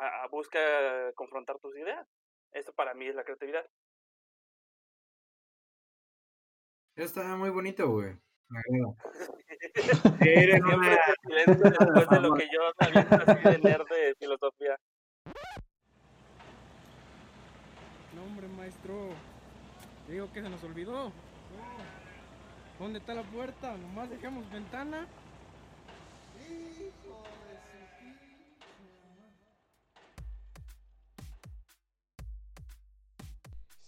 a, busca confrontar tus ideas. Eso para mí es la creatividad. Está muy bonito, güey. Eres una... después de lo que yo sabía así de nerd de filosofía. No, hombre, maestro. Digo que se nos olvidó. ¿Dónde está la puerta? Nomás dejamos ventana.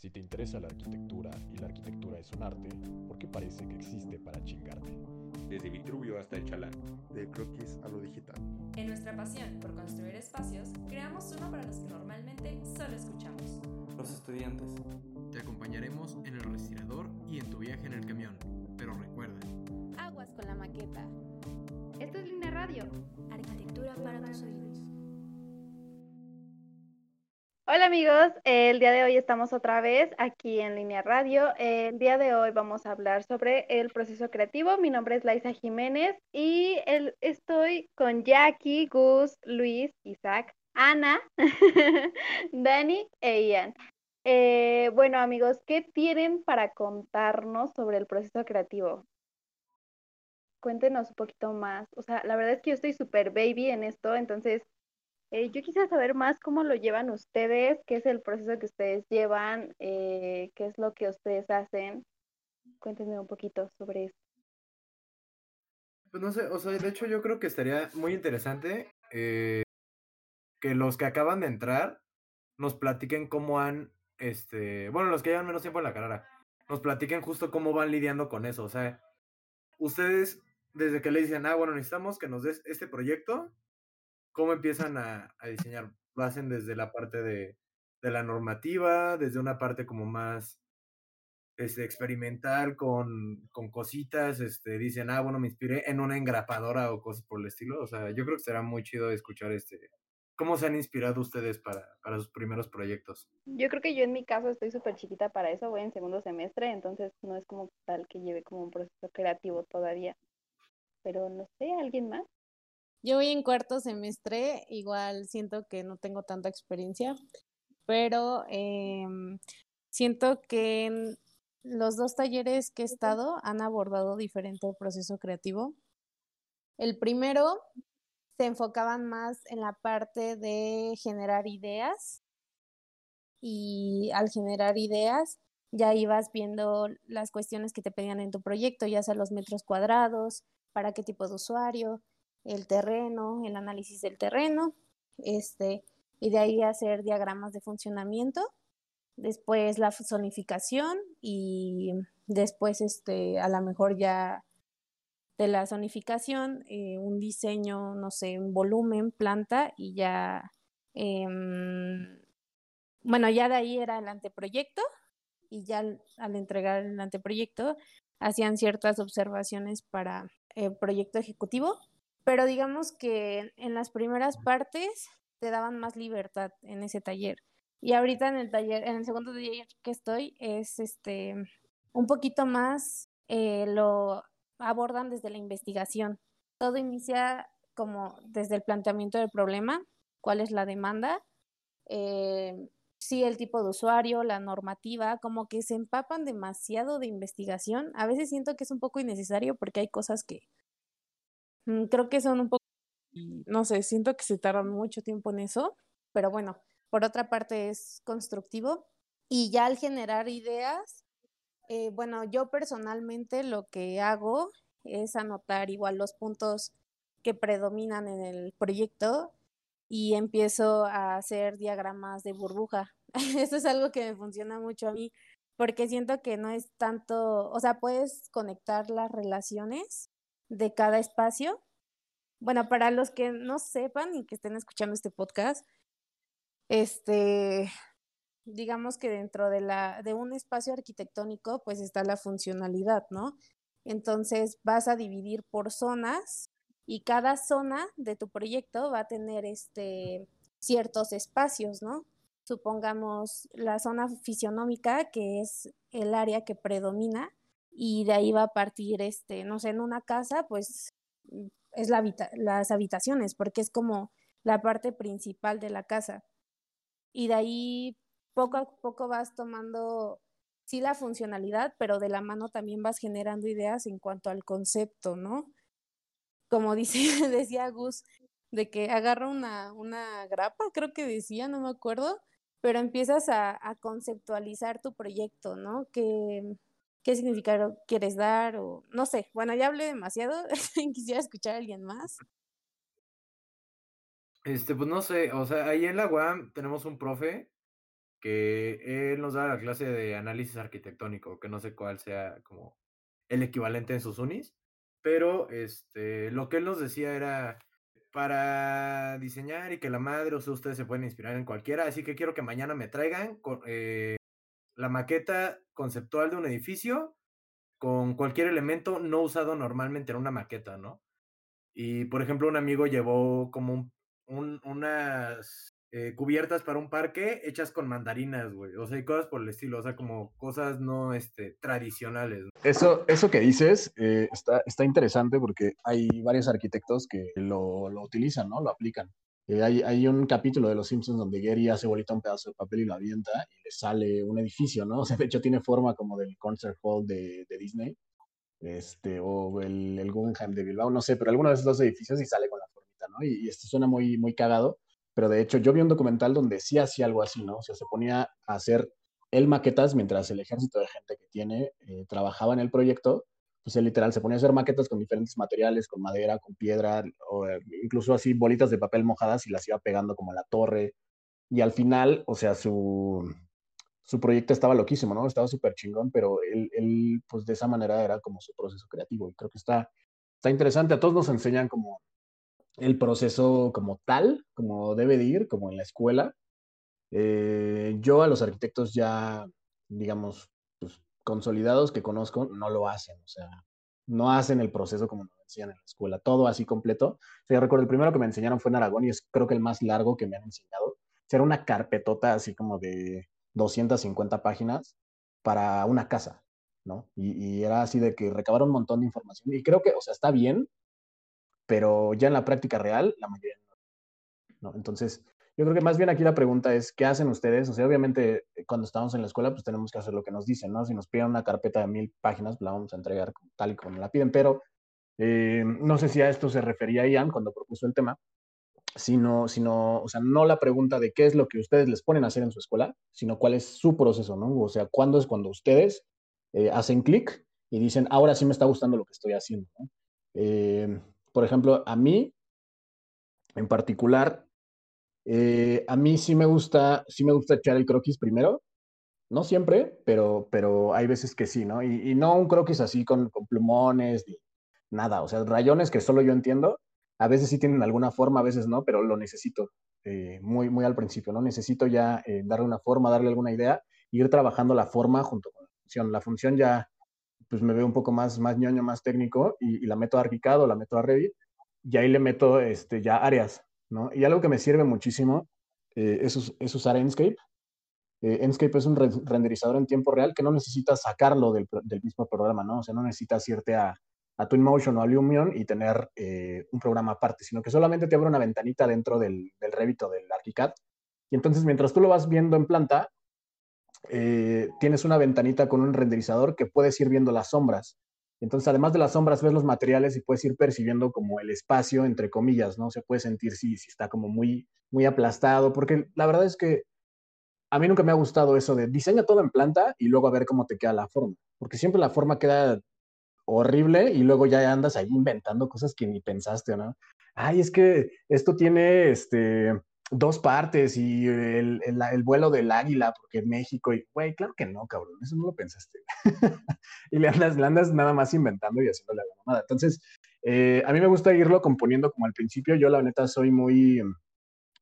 Si te interesa la arquitectura y la arquitectura es un arte, ¿por qué parece que existe para chingarte? Desde Vitruvio hasta el Chalán. De croquis a lo digital. En nuestra pasión por construir espacios, creamos uno para los que normalmente solo escuchamos. Los estudiantes. Te acompañaremos en el respirador y en tu viaje en el camión. Pero recuerda. Aguas con la maqueta. Esto es Línea Radio. Arquitectura para tus oídos. Hola amigos, el día de hoy estamos otra vez aquí en Línea Radio. El día de hoy vamos a hablar sobre el proceso creativo. Mi nombre es Laisa Jiménez y estoy con Jackie, Gus, Luis, Isaac, Ana, Dani e Ian. Eh, bueno amigos, ¿qué tienen para contarnos sobre el proceso creativo? Cuéntenos un poquito más. O sea, la verdad es que yo estoy súper baby en esto, entonces eh, yo quisiera saber más cómo lo llevan ustedes, qué es el proceso que ustedes llevan, eh, qué es lo que ustedes hacen. Cuéntenme un poquito sobre eso. Pues no sé, o sea, de hecho yo creo que estaría muy interesante eh, que los que acaban de entrar nos platiquen cómo han, este, bueno, los que llevan menos tiempo en la carrera, nos platiquen justo cómo van lidiando con eso. O sea, ustedes desde que le dicen, ah, bueno, necesitamos que nos des este proyecto, cómo empiezan a, diseñar. Lo hacen desde la parte de, la normativa, desde una parte como más este, experimental con, con, cositas, este, dicen, ah, bueno, me inspiré en una engrapadora o cosas por el estilo. O sea, yo creo que será muy chido escuchar este, cómo se han inspirado ustedes para, para sus primeros proyectos. Yo creo que yo en mi caso estoy súper chiquita para eso, voy en segundo semestre, entonces no es como tal que lleve como un proceso creativo todavía. Pero no sé, ¿alguien más? Yo voy en cuarto semestre, igual siento que no tengo tanta experiencia, pero em, siento que en los dos talleres que he estado han abordado diferente el proceso creativo. El primero se enfocaban más en la parte de generar ideas y al generar ideas ya ibas viendo las cuestiones que te pedían en tu proyecto, ya sea los metros cuadrados, para qué tipo de usuario, el terreno, el análisis del terreno, este, y de ahí hacer diagramas de funcionamiento, después la zonificación y después este, a lo mejor ya de la zonificación, eh, un diseño, no sé, un volumen, planta y ya, em, bueno, ya de ahí era el anteproyecto y ya al, entregar el anteproyecto hacían ciertas observaciones para el proyecto ejecutivo pero digamos que en las primeras partes te daban más libertad en ese taller. Y ahorita en el taller, en el segundo taller que estoy, es este un poquito más eh, lo abordan desde la investigación. Todo inicia como desde el planteamiento del problema, cuál es la demanda, eh, sí el tipo de usuario, la normativa, como que se empapan demasiado de investigación. A veces siento que es un poco innecesario porque hay cosas que creo que son un poco, no sé, siento que se tardan mucho tiempo en eso, pero bueno, por otra parte es constructivo y ya al generar ideas, eh, bueno, yo personalmente lo que hago es anotar igual los puntos que predominan en el proyecto y empiezo a hacer diagramas de burbuja. Eso es algo que me funciona mucho a mí porque siento que no es tanto, o sea, puedes conectar las relaciones de cada espacio. Bueno, para los que no sepan y que estén escuchando este podcast, este, digamos que dentro de, la, de un espacio arquitectónico, pues está la funcionalidad, ¿no? Entonces vas a dividir por zonas y cada zona de tu proyecto va a tener este, ciertos espacios, ¿no? Supongamos la zona fisionómica, que es el área que predomina, y de ahí va a partir, este, no sé, en una casa, pues mm, es la las habitaciones, porque es como la parte principal de la casa. Y de ahí poco a poco vas tomando, sí, la funcionalidad, pero de la mano también vas generando ideas en cuanto al concepto, ¿no? Como dice, decía Gus, de que agarra una, una grapa, creo que decía, no me acuerdo, pero empiezas a, a conceptualizar tu proyecto, ¿no? ¿Qué, qué significado quieres dar? O no sé, bueno, ya hablé demasiado, quisiera escuchar a alguien más. Este, pues no sé, o sea, ahí en la UAM tenemos un profe que él nos da la clase de análisis arquitectónico, que no sé cuál sea como el equivalente en sus unis, pero este, lo que él nos decía era para diseñar y que la madre, o sea, ustedes se pueden inspirar en cualquiera, así que quiero que mañana me traigan eh, la maqueta conceptual de un edificio con cualquier elemento no usado normalmente en una maqueta, ¿no? Y, por ejemplo, un amigo llevó como un, un, unas eh, cubiertas para un parque hechas con mandarinas, güey. O sea, y cosas por el estilo, o sea, como cosas no este, tradicionales. Eso, eso que dices eh, está, está interesante porque hay varios arquitectos que lo, lo utilizan, ¿no? Lo aplican. Hay, hay, un capítulo de Los Simpsons donde Gary hace bolita un pedazo de papel y lo avienta y le sale un edificio, ¿no? O sea, de hecho tiene forma como del concert hall de, de Disney, este, o el, el Guggenheim de Bilbao, no sé, pero alguno de esos dos edificios y sale con la formita, ¿no? Y, y esto suena muy, muy cagado, pero de hecho yo vi un documental donde sí hacía algo así, ¿no? O sea, se ponía a hacer él maquetas mientras el ejército de gente que tiene eh, trabajaba en el proyecto pues él literal se ponía a hacer maquetas con diferentes materiales, con madera, con piedra, o eh, incluso así bolitas de papel mojadas y las iba pegando como a la torre. Y al final, o sea, su, su proyecto estaba loquísimo, ¿no? Estaba súper chingón, pero él, él, pues de esa manera era como su proceso creativo. Y creo que está, está interesante. A todos nos enseñan como el proceso como tal, como debe de ir, como en la escuela. Eh, yo a los arquitectos ya, digamos, consolidados que conozco no lo hacen, o sea, no hacen el proceso como nos enseñan en la escuela, todo así completo. O sea, recuerdo, el primero que me enseñaron fue en Aragón y es creo que el más largo que me han enseñado. Era una carpetota así como de 250 páginas para una casa, ¿no? Y, y, era así de que recabaron un montón de información. Y creo que, o sea, está bien, pero ya en la práctica real, la mayoría no. ¿no? Entonces, yo creo que más bien aquí la pregunta es, ¿qué hacen ustedes? O sea, obviamente eh, cuando estamos en la escuela, pues tenemos que hacer lo que nos dicen, ¿no? Si nos piden una carpeta de mil páginas, pues la vamos a entregar tal y como la piden, pero eh, no sé si a esto se refería Ian cuando propuso el tema, sino, sino, o sea, no la pregunta de qué es lo que ustedes les ponen a hacer en su escuela, sino cuál es su proceso, ¿no? O sea, ¿cuándo es cuando ustedes eh, hacen clic y dicen, ahora sí me está gustando lo que estoy haciendo, ¿no? eh, por ejemplo, a mí, en particular, eh, a mí sí me gusta, sí me gusta echar el croquis primero. No siempre, pero, pero hay veces que sí, ¿no? Y, y no un croquis así con, plumones, ni nada. O sea, rayones que solo yo entiendo. A veces sí tienen alguna forma, a veces no, pero lo necesito eh, muy, muy al principio, ¿no? Necesito ya eh, darle una forma, darle alguna idea ir trabajando la forma junto con la función. La función ya, pues me veo un poco más, más ñoño, más técnico y, y la meto a Archicad o la meto a Revit y ahí le meto este, ya áreas, Y algo que me sirve muchísimo eh, es, usar Enscape. Eh, Enscape es un re renderizador en tiempo real que no necesita sacarlo del, mismo programa, ¿no? O sea, no necesitas irte a, a Twinmotion o a Lumion y tener eh, un programa aparte, sino que solamente te abre una ventanita dentro del, del Revit o del ArchiCAD. Y entonces, mientras tú lo vas viendo en planta, tienes una ventanita con un renderizador que puedes ir viendo las sombras. Entonces, además de las sombras, ves los materiales y puedes ir percibiendo como el espacio, entre comillas, ¿no? Se puede sentir si, está como muy, muy aplastado, porque la verdad es que a mí nunca me ha gustado eso de diseña todo en planta y luego a ver cómo te queda la forma, porque siempre la forma queda horrible y luego ya andas ahí inventando cosas que ni pensaste, ¿no? Ay, es que esto tiene este, dos partes y el, el, el, vuelo del águila, porque México, y güey, claro que no, cabrón, eso no lo pensaste. y le andas, le andas nada más inventando y haciéndole la mamada. Entonces, eh, a mí me gusta irlo componiendo como al principio. Yo, la neta, soy muy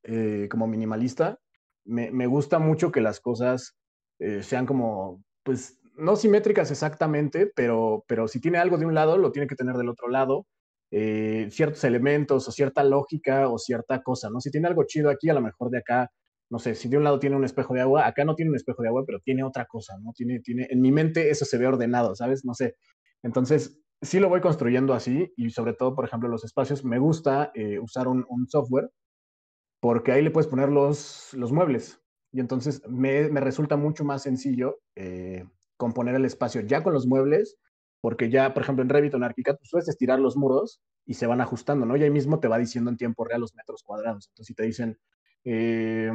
eh, como minimalista. Me, me, gusta mucho que las cosas eh, sean como, pues, no simétricas exactamente, pero, pero si tiene algo de un lado, lo tiene que tener del otro lado eh, ciertos elementos o cierta lógica o cierta cosa, ¿no? Si tiene algo chido aquí, a lo mejor de acá, no sé, si de un lado tiene un espejo de agua, acá no tiene un espejo de agua, pero tiene otra cosa, ¿no? Tiene, tiene, en mi mente eso se ve ordenado, ¿sabes? No sé. Entonces, sí lo voy construyendo así y sobre todo, por ejemplo, los espacios, me gusta eh, usar un, un, software porque ahí le puedes poner los, los muebles. Y entonces me, me resulta mucho más sencillo eh, componer el espacio ya con los muebles, porque ya, por ejemplo, en Revit o en ArchiCAD, pues puedes estirar los muros y se van ajustando, ¿no? Y ahí mismo te va diciendo en tiempo real los metros cuadrados. Entonces, si te dicen, eh,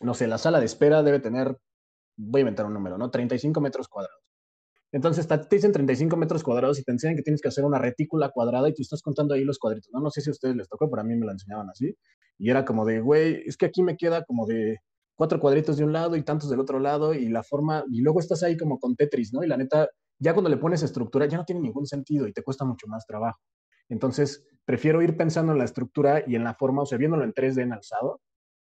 no sé, la sala de espera debe tener, voy a inventar un número, ¿no? 35 metros cuadrados. Entonces te dicen 35 metros cuadrados y te enseñan que tienes que hacer una retícula cuadrada y tú estás contando ahí los cuadritos. No, no sé si a ustedes les tocó, pero a mí me lo enseñaban así. Y era como de, güey, es que aquí me queda como de cuatro cuadritos de un lado y tantos del otro lado y la forma, y luego estás ahí como con Tetris, ¿no? Y la neta, ya cuando le pones estructura ya no tiene ningún sentido y te cuesta mucho más trabajo. Entonces, prefiero ir pensando en la estructura y en la forma, o sea, viéndolo en 3D en alzado,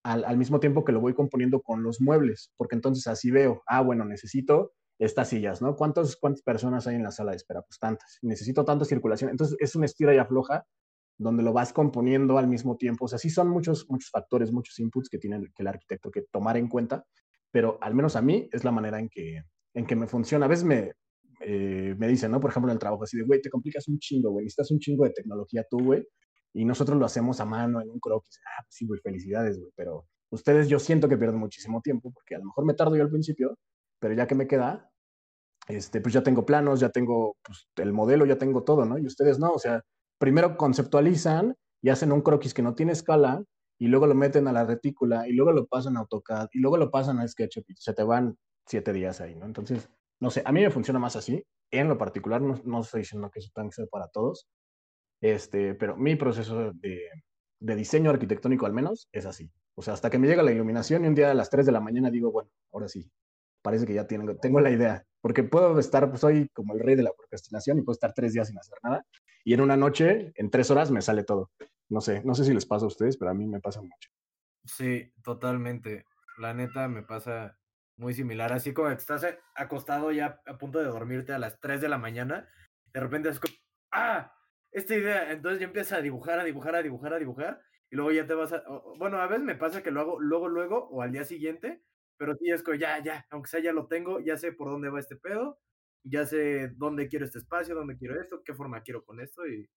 al, mismo tiempo que lo voy componiendo con los muebles, porque entonces así veo, ah, bueno, necesito estas sillas, ¿no? ¿Cuántas, ¿Cuántas personas hay en la sala de espera? Pues tantas. Necesito tanta circulación. Entonces es una estira y afloja donde lo vas componiendo al mismo tiempo. O sea, sí son muchos, muchos factores, muchos inputs que tiene que el arquitecto que tomar en cuenta, pero al menos a mí es la manera en que, en que me funciona. A veces me, eh, me dicen, ¿no? Por ejemplo, en el trabajo, así de, güey, te complicas un chingo, güey, necesitas un chingo de tecnología tú, güey, y nosotros lo hacemos a mano en un croquis. Ah, pues sí, güey, felicidades, güey, pero ustedes yo siento que pierden muchísimo tiempo, porque a lo mejor me tardo yo al principio, pero ya que me queda, este, pues ya tengo planos, ya tengo pues, el modelo, ya tengo todo, ¿no? Y ustedes no, o sea, primero conceptualizan y hacen un croquis que no tiene escala y luego lo meten a la retícula y luego lo pasan a AutoCAD y luego lo pasan a SketchUp y se te van siete días ahí, ¿no? Entonces, no sé, a mí me funciona más así. En lo particular, no, no estoy diciendo que eso tenga que ser para todos, este, pero mi proceso de, de diseño arquitectónico al menos es así. O sea, hasta que me llega la iluminación y un día a las 3 de la mañana digo, bueno, ahora sí, parece que ya tengo, tengo la idea. Porque puedo estar, pues, soy como el rey de la procrastinación y puedo estar tres días sin hacer nada. Y en una noche, en tres horas, me sale todo. No sé, no sé si les pasa a ustedes, pero a mí me pasa mucho. Sí, totalmente. La neta me pasa muy similar. Así como que estás acostado ya a punto de dormirte a las 3 de la mañana, de repente es como, ¡ah! Esta idea. Entonces ya empiezas a dibujar, a dibujar, a dibujar, a dibujar. Y luego ya te vas a. Bueno, a veces me pasa que lo hago luego, luego, o al día siguiente, pero sí es como, ya, ya, aunque sea ya lo tengo, ya sé por dónde va este pedo, ya sé dónde quiero este espacio, dónde quiero esto, qué forma quiero con esto y,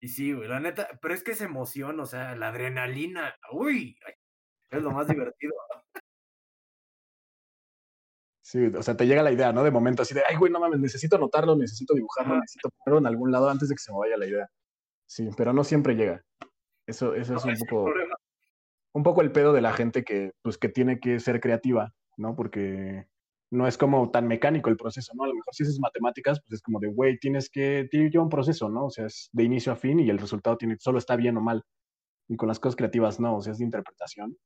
y sí, güey, la neta, pero es que esa emoción, o sea, la adrenalina, uy, es lo más divertido. Sí, o sea, te llega la idea, ¿no? De momento así de, ay, güey, no mames, necesito anotarlo, necesito dibujarlo, necesito ponerlo en algún lado antes de que se me vaya la idea. Sí, pero no siempre llega. Eso, eso es un poco un poco el pedo de la gente que, pues, que tiene que ser creativa, ¿no? Porque no es como tan mecánico el proceso, ¿no? A lo mejor si haces matemáticas, pues es como de, güey, tienes que, tiene un proceso, ¿no? O sea, es de inicio a fin y el resultado tiene, solo está bien o mal. Y con las cosas creativas no, o sea, es de interpretación.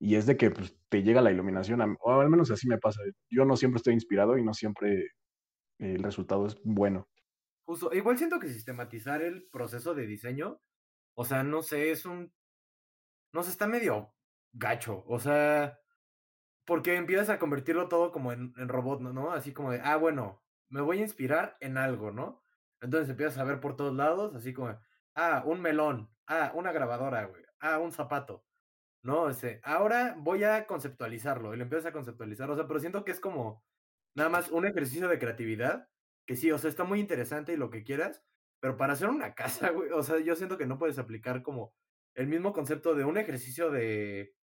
Y es de que pues, te llega la iluminación, o al menos así me pasa. Yo no siempre estoy inspirado y no siempre el resultado es bueno. Justo, igual siento que sistematizar el proceso de diseño, o sea, no sé, es un no sé, está medio gacho. O sea, porque empiezas a convertirlo todo como en, robot, ¿no? Así como de, ah, bueno, me voy a inspirar en algo, ¿no? Entonces empiezas a ver por todos lados, así como, ah, un melón, ah, una grabadora, güey, ah, un zapato, ¿no? Ese, ahora voy a conceptualizarlo y lo empiezas a conceptualizar, o sea, pero siento que es como nada más un ejercicio de creatividad, que sí, o sea, está muy interesante y lo que quieras, pero para hacer una casa, güey, o sea, yo siento que no puedes aplicar como el mismo concepto de un ejercicio de,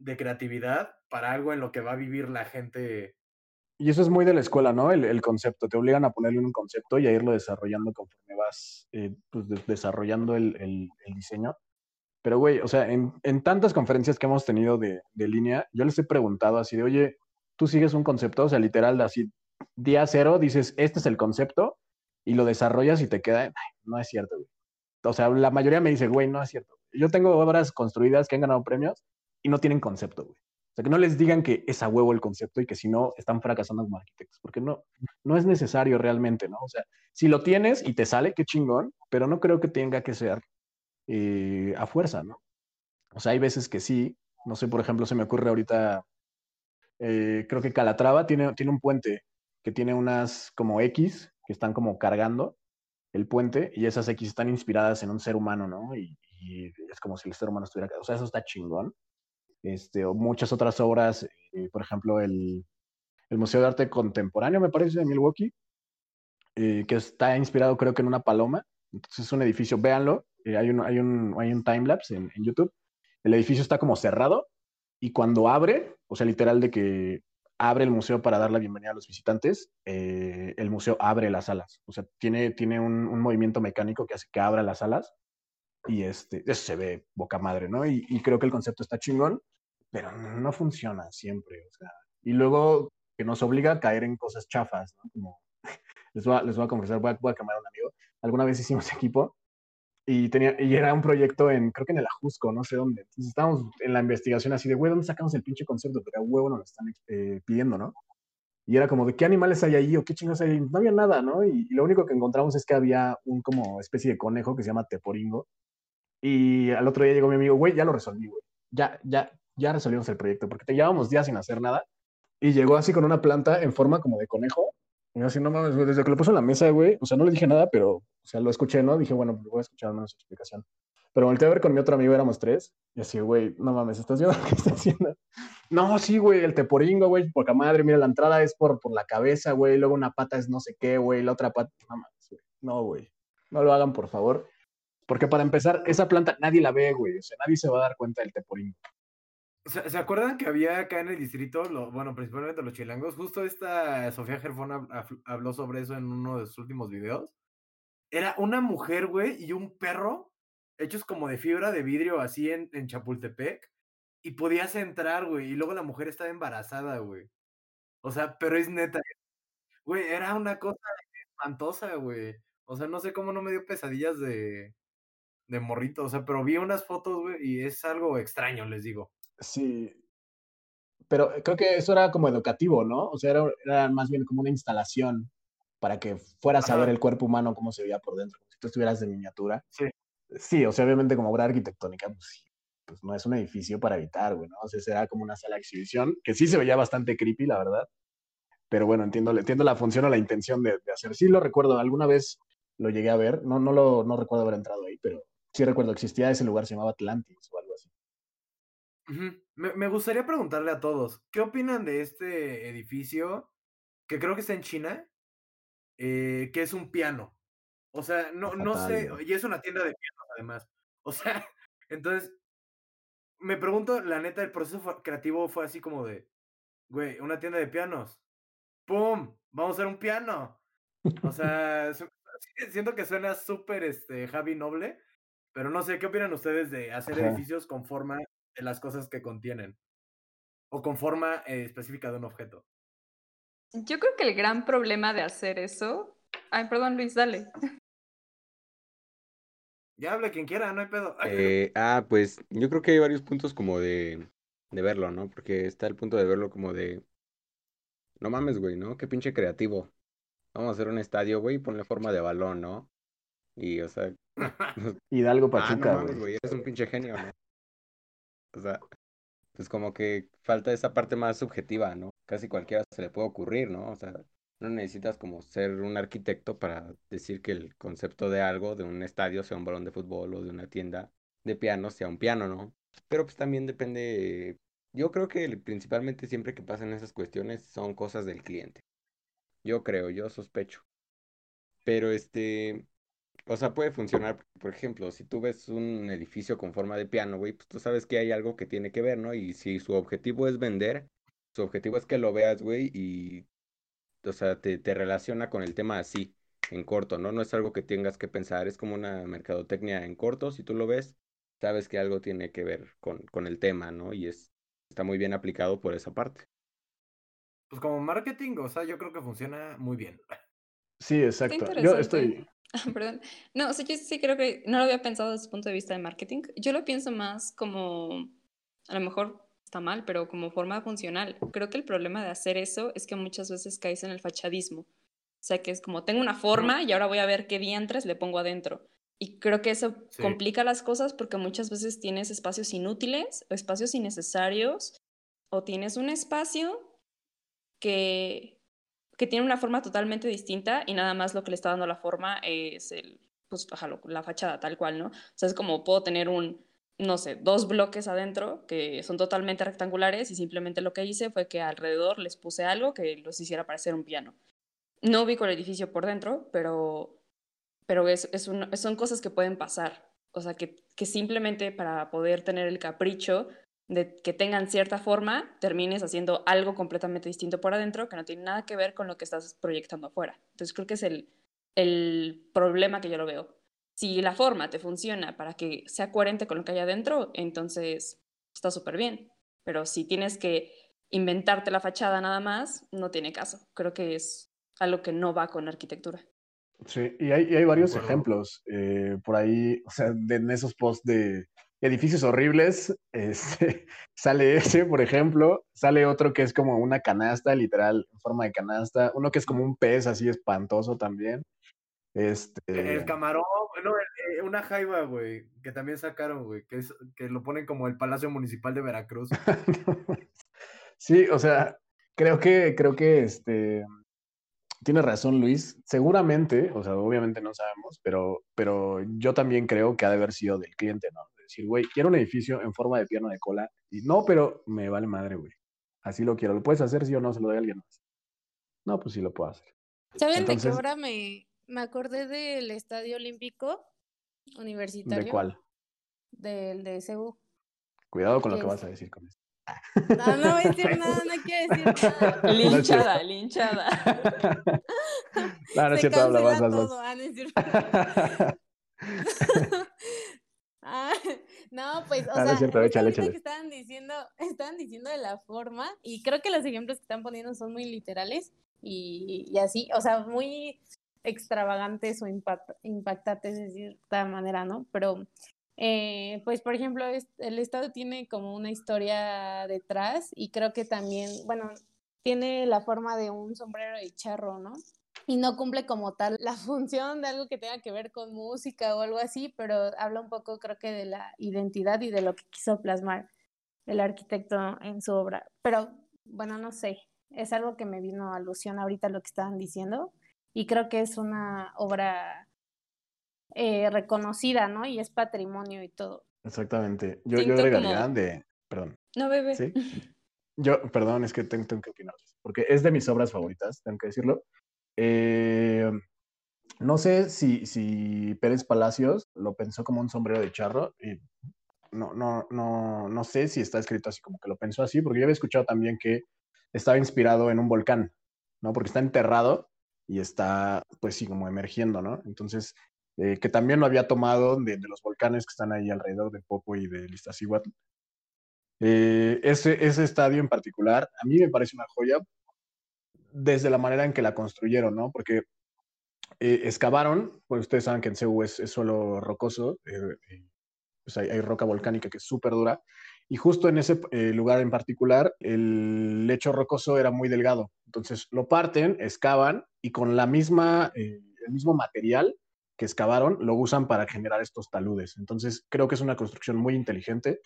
de creatividad para algo en lo que va a vivir la gente. Y eso es muy de la escuela, ¿no? El, concepto. Te obligan a ponerle un concepto y a irlo desarrollando conforme vas eh, pues, desarrollando el, diseño. Pero, güey, o sea, en, tantas conferencias que hemos tenido de, línea, yo les he preguntado así de, oye, tú sigues un concepto, o sea, literal, así, día cero, dices, este es el concepto, y lo desarrollas y te queda, no es cierto, güey o sea, la mayoría me dice, güey, no es cierto. Yo tengo obras construidas que han ganado premios y no tienen concepto, güey. O sea, que no les digan que es a huevo el concepto y que si no están fracasando como arquitectos, porque no, no es necesario realmente, ¿no? O sea, si lo tienes y te sale, qué chingón, pero no creo que tenga que ser eh, a fuerza, ¿no? O sea, hay veces que sí, no sé, por ejemplo, se me ocurre ahorita, eh, creo que Calatrava tiene, tiene un puente que tiene unas como X que están como cargando el puente y esas X están inspiradas en un ser humano, ¿no? Y, es como si el ser humano estuviera... O sea, eso está chingón. Este, o muchas otras obras, eh, por ejemplo, el, el, Museo de Arte Contemporáneo, me parece, de Milwaukee, que está inspirado creo que en una paloma. Entonces es un edificio, véanlo, eh, hay, un, hay, un, hay un timelapse en, YouTube el edificio está como cerrado y cuando abre, o sea, literal de que abre el museo para dar la bienvenida a los visitantes, eh, el museo abre las alas. O sea, tiene, tiene un, movimiento mecánico que hace que abra las alas y este, eso se ve boca madre, ¿no? Y, creo que el concepto está chingón, pero no, funciona siempre, y luego que nos obliga a caer en cosas chafas, ¿no? Como, les voy a, les voy a confesar, voy a, voy a un amigo, alguna vez hicimos equipo y, tenía, y era un proyecto en, creo que en el Ajusco, no sé dónde, entonces estábamos en la investigación así de, güey, ¿dónde sacamos el pinche concepto? Porque a huevo nos lo están eh, pidiendo, ¿no? Y era como de qué animales hay ahí o qué chingos hay ahí. No había nada, ¿no? Y, y lo único que encontramos es que había un como especie de conejo que se llama teporingo, y al otro día llegó mi amigo, güey, ya lo resolví, güey. Ya, ya, ya resolvimos el proyecto, porque te llevábamos días sin hacer nada. Y llegó así con una planta en forma como de conejo. Y yo así, no mames, güey, desde que lo puso en la mesa, güey, o sea, no le dije nada, pero, o sea, lo escuché, ¿no? Dije, bueno, voy a escuchar menos explicación. Pero volteé a ver con mi otro amigo, éramos tres, y así, güey, no mames, ¿estás viendo lo que está haciendo? No, sí, güey, el teporingo, güey, poca madre, mira, la entrada es por, por la cabeza, güey, luego una pata es no sé qué, güey, la otra pata, no mames, güey. No, güey, no lo hagan, por favor. Porque para empezar, esa planta nadie la ve, güey. O sea, nadie se va a dar cuenta del teporín. ¿Se, ¿se acuerdan que había acá en el distrito, lo, bueno, principalmente los chilangos? Justo esta Sofía Gerfón hab- hab- habló sobre eso en uno de sus últimos videos. Era una mujer, güey, y un perro hechos como de fibra de vidrio así en, en Chapultepec. Y podías entrar, güey. Y luego la mujer estaba embarazada, güey. O sea, pero es neta. Güey, era una cosa espantosa, güey. O sea, no sé cómo no me dio pesadillas de, de morrito. O sea, pero vi unas fotos, güey, y es algo extraño, les digo. Sí. Pero creo que eso era como educativo, ¿no? O sea, era, era más bien como una instalación para que fueras a ver el cuerpo humano cómo se veía por dentro, como si tú estuvieras de miniatura. Sí. Sí, o sea, obviamente como obra arquitectónica, pues sí, pues no es un edificio para habitar, güey, ¿no? O sea, será como una sala de exhibición, que sí se veía bastante creepy, la verdad. Pero bueno, entiendo, entiendo la función o la intención de, de hacer. Sí lo recuerdo, alguna vez lo llegué a ver, no, no, lo, no recuerdo haber entrado ahí, pero sí recuerdo, existía ese lugar, se llamaba Atlantis o algo así. Me gustaría preguntarle a todos, ¿qué opinan de este edificio que creo que está en China? Eh, que es un piano. O sea, no, no sé, y es una tienda de pianos además. O sea, entonces, me pregunto, la neta, el proceso fue- creativo fue así como de, güey, una tienda de pianos. ¡Pum! Vamos a hacer un piano. O sea, siento que suena súper este, Javi Noble, pero no sé, ¿qué opinan ustedes de hacer Ajá. edificios con forma de las cosas que contienen? O con forma eh, específica de un objeto. Yo creo que el gran problema de hacer eso. Ay, perdón, Luis, dale. Ya hable quien quiera, no hay pedo. Eh, ah, pues yo creo que hay varios puntos como de, de verlo, ¿no? Porque está el punto de verlo como de... No mames, güey, ¿no? Qué pinche creativo. Vamos a hacer un estadio, güey, y ponle forma de balón, ¿no? Y, o sea... Hidalgo Ah, no Pachuca, mames, güey. güey, eres un pinche genio, ¿no? O sea, pues como que falta esa parte más subjetiva, ¿no? Casi cualquiera se le puede ocurrir, ¿no? O sea, no necesitas como ser un arquitecto para decir que el concepto de algo, de un estadio, sea un balón de fútbol o de una tienda de piano, sea un piano, ¿no? Pero pues también depende, yo creo que principalmente siempre que pasan esas cuestiones son cosas del cliente. Yo creo, yo sospecho. Pero este, o sea, puede funcionar, por ejemplo, si tú ves un edificio con forma de piano, güey, pues tú sabes que hay algo que tiene que ver, ¿no? Y si su objetivo es vender, su objetivo es que lo veas, güey, y, o sea, te, te relaciona con el tema así, en corto, ¿no? No es algo que tengas que pensar, es como una mercadotecnia en corto, si tú lo ves, sabes que algo tiene que ver con, con el tema, ¿no? Y es, está muy bien aplicado por esa parte. Pues como marketing, o sea, yo creo que funciona muy bien. Sí, exacto. Yo estoy, Ah, Perdón. No, o sea, yo sí creo que no lo había pensado desde el punto de vista de marketing. Yo lo pienso más como, a lo mejor está mal, pero como forma funcional. Creo que el problema de hacer eso es que muchas veces caes en el fachadismo. O sea, que es como, tengo una forma y ahora voy a ver qué diantres le pongo adentro. Y creo que eso Sí. complica las cosas porque muchas veces tienes espacios inútiles o espacios innecesarios o tienes un espacio que, que tiene una forma totalmente distinta y nada más lo que le está dando la forma es el, pues, la fachada tal cual, ¿no? O sea, es como puedo tener un, no sé, dos bloques adentro que son totalmente rectangulares y simplemente lo que hice fue que alrededor les puse algo que los hiciera parecer un piano. No ubico el edificio por dentro, pero, pero es, un- son cosas que pueden pasar. O sea, que, que simplemente para poder tener el capricho de que tengan cierta forma, termines haciendo algo completamente distinto por adentro que no tiene nada que ver con lo que estás proyectando afuera. Entonces creo que es el, el problema que yo lo veo. Si la forma te funciona para que sea coherente con lo que hay adentro, entonces está súper bien. Pero si tienes que inventarte la fachada nada más, no tiene caso. Creo que es algo que no va con arquitectura. Sí, y hay, y hay varios ejemplos eh, por ahí, o sea, de, en esos posts de edificios horribles, este, sale ese, por ejemplo, sale otro que es como una canasta, literal, en forma de canasta, uno que es como un pez así espantoso también. Este... El camarón, bueno, eh, una jaiba, güey, que también sacaron, güey, que, es, que lo ponen como el Palacio Municipal de Veracruz. sí, o sea, creo que, creo que este, tiene razón Luis. Seguramente, o sea, obviamente no sabemos, pero, pero yo también creo que ha de haber sido del cliente, ¿no? De decir, güey, quiero un edificio en forma de pierna de cola. Y no, pero me vale madre, güey. Así lo quiero. ¿Lo puedes hacer, sí o no? Se lo doy a alguien más. No, pues sí lo puedo hacer. ¿Saben de qué ahora me, me acordé del Estadio Olímpico Universitario? ¿De cuál? Del de CEU. Cuidado con lo que vas a decir con esto. No, no voy a decir nada, no quiero decir nada. Linchada, linchada. No, no es cierto, habla más, más, todo. Ah, no, es cierto. Ah, no, pues, o Ah, no sea, es cierto, échale, échale. que estaban diciendo, estaban diciendo de la forma, y creo que los ejemplos que están poniendo son muy literales y, y así, o sea, muy extravagantes o impact- impactantes de cierta manera, ¿no? Pero, eh, pues, por ejemplo, el Estado tiene como una historia detrás y creo que también, bueno, tiene la forma de un sombrero de charro, ¿no? y no cumple como tal la función de algo que tenga que ver con música o algo así, pero habla un poco creo que de la identidad y de lo que quiso plasmar el arquitecto en su obra. Pero bueno, no sé, es algo que me vino a alusión ahorita lo que estaban diciendo y creo que es una obra eh, reconocida, ¿no? Y es patrimonio y todo. Exactamente. Yo, yo agregaría como- de. Perdón. No, bebé. Sí. Yo, perdón, es que tengo, tengo que opinar, porque es de mis obras favoritas, tengo que decirlo. Eh, no sé si, si Pérez Palacios lo pensó como un sombrero de charro, y no, no, no, no sé si está escrito así como que lo pensó así, porque yo había escuchado también que estaba inspirado en un volcán, ¿no? Porque está enterrado y está, pues sí, como emergiendo, ¿no? Entonces, eh, que también lo había tomado de, los volcanes que están ahí alrededor de Popo y de Iztaccíhuatl. Eh, ese, ese estadio en particular, a mí me parece una joya desde la manera en que la construyeron, ¿no? Porque eh, excavaron, pues ustedes saben que en Ceú es, suelo rocoso, eh, pues hay, hay roca volcánica que es súper dura, y justo en ese eh, lugar en particular, el lecho rocoso era muy delgado. Entonces lo parten, excavan, y con la misma, eh, el mismo material que excavaron, lo usan para generar estos taludes. Entonces creo que es una construcción muy inteligente.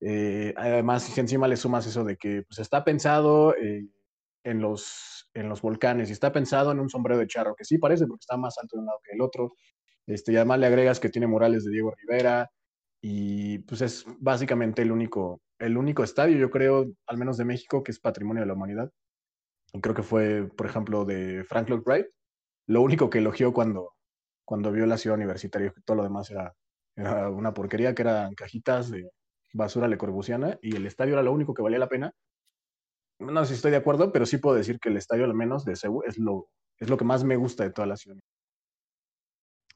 Eh, además, encima le sumas eso de que pues, está pensado eh, en, los, en los volcanes y está pensado en un sombrero de charro, que sí parece porque está más alto de un lado que el otro. Este, y además le agregas que tiene murales de Diego Rivera y pues es básicamente el único, el único estadio, yo creo, al menos de México, que es patrimonio de la humanidad. Y creo que fue, por ejemplo, de Frank Lloyd Wright, lo único que elogió cuando, cuando vio la ciudad universitaria, que todo lo demás era, era una porquería, que eran cajitas de basura le corbusiana, y el estadio era lo único que valía la pena. No sé si estoy de acuerdo, pero sí puedo decir que el estadio, al menos de Seúl, es lo, es lo que más me gusta de toda la ciudad.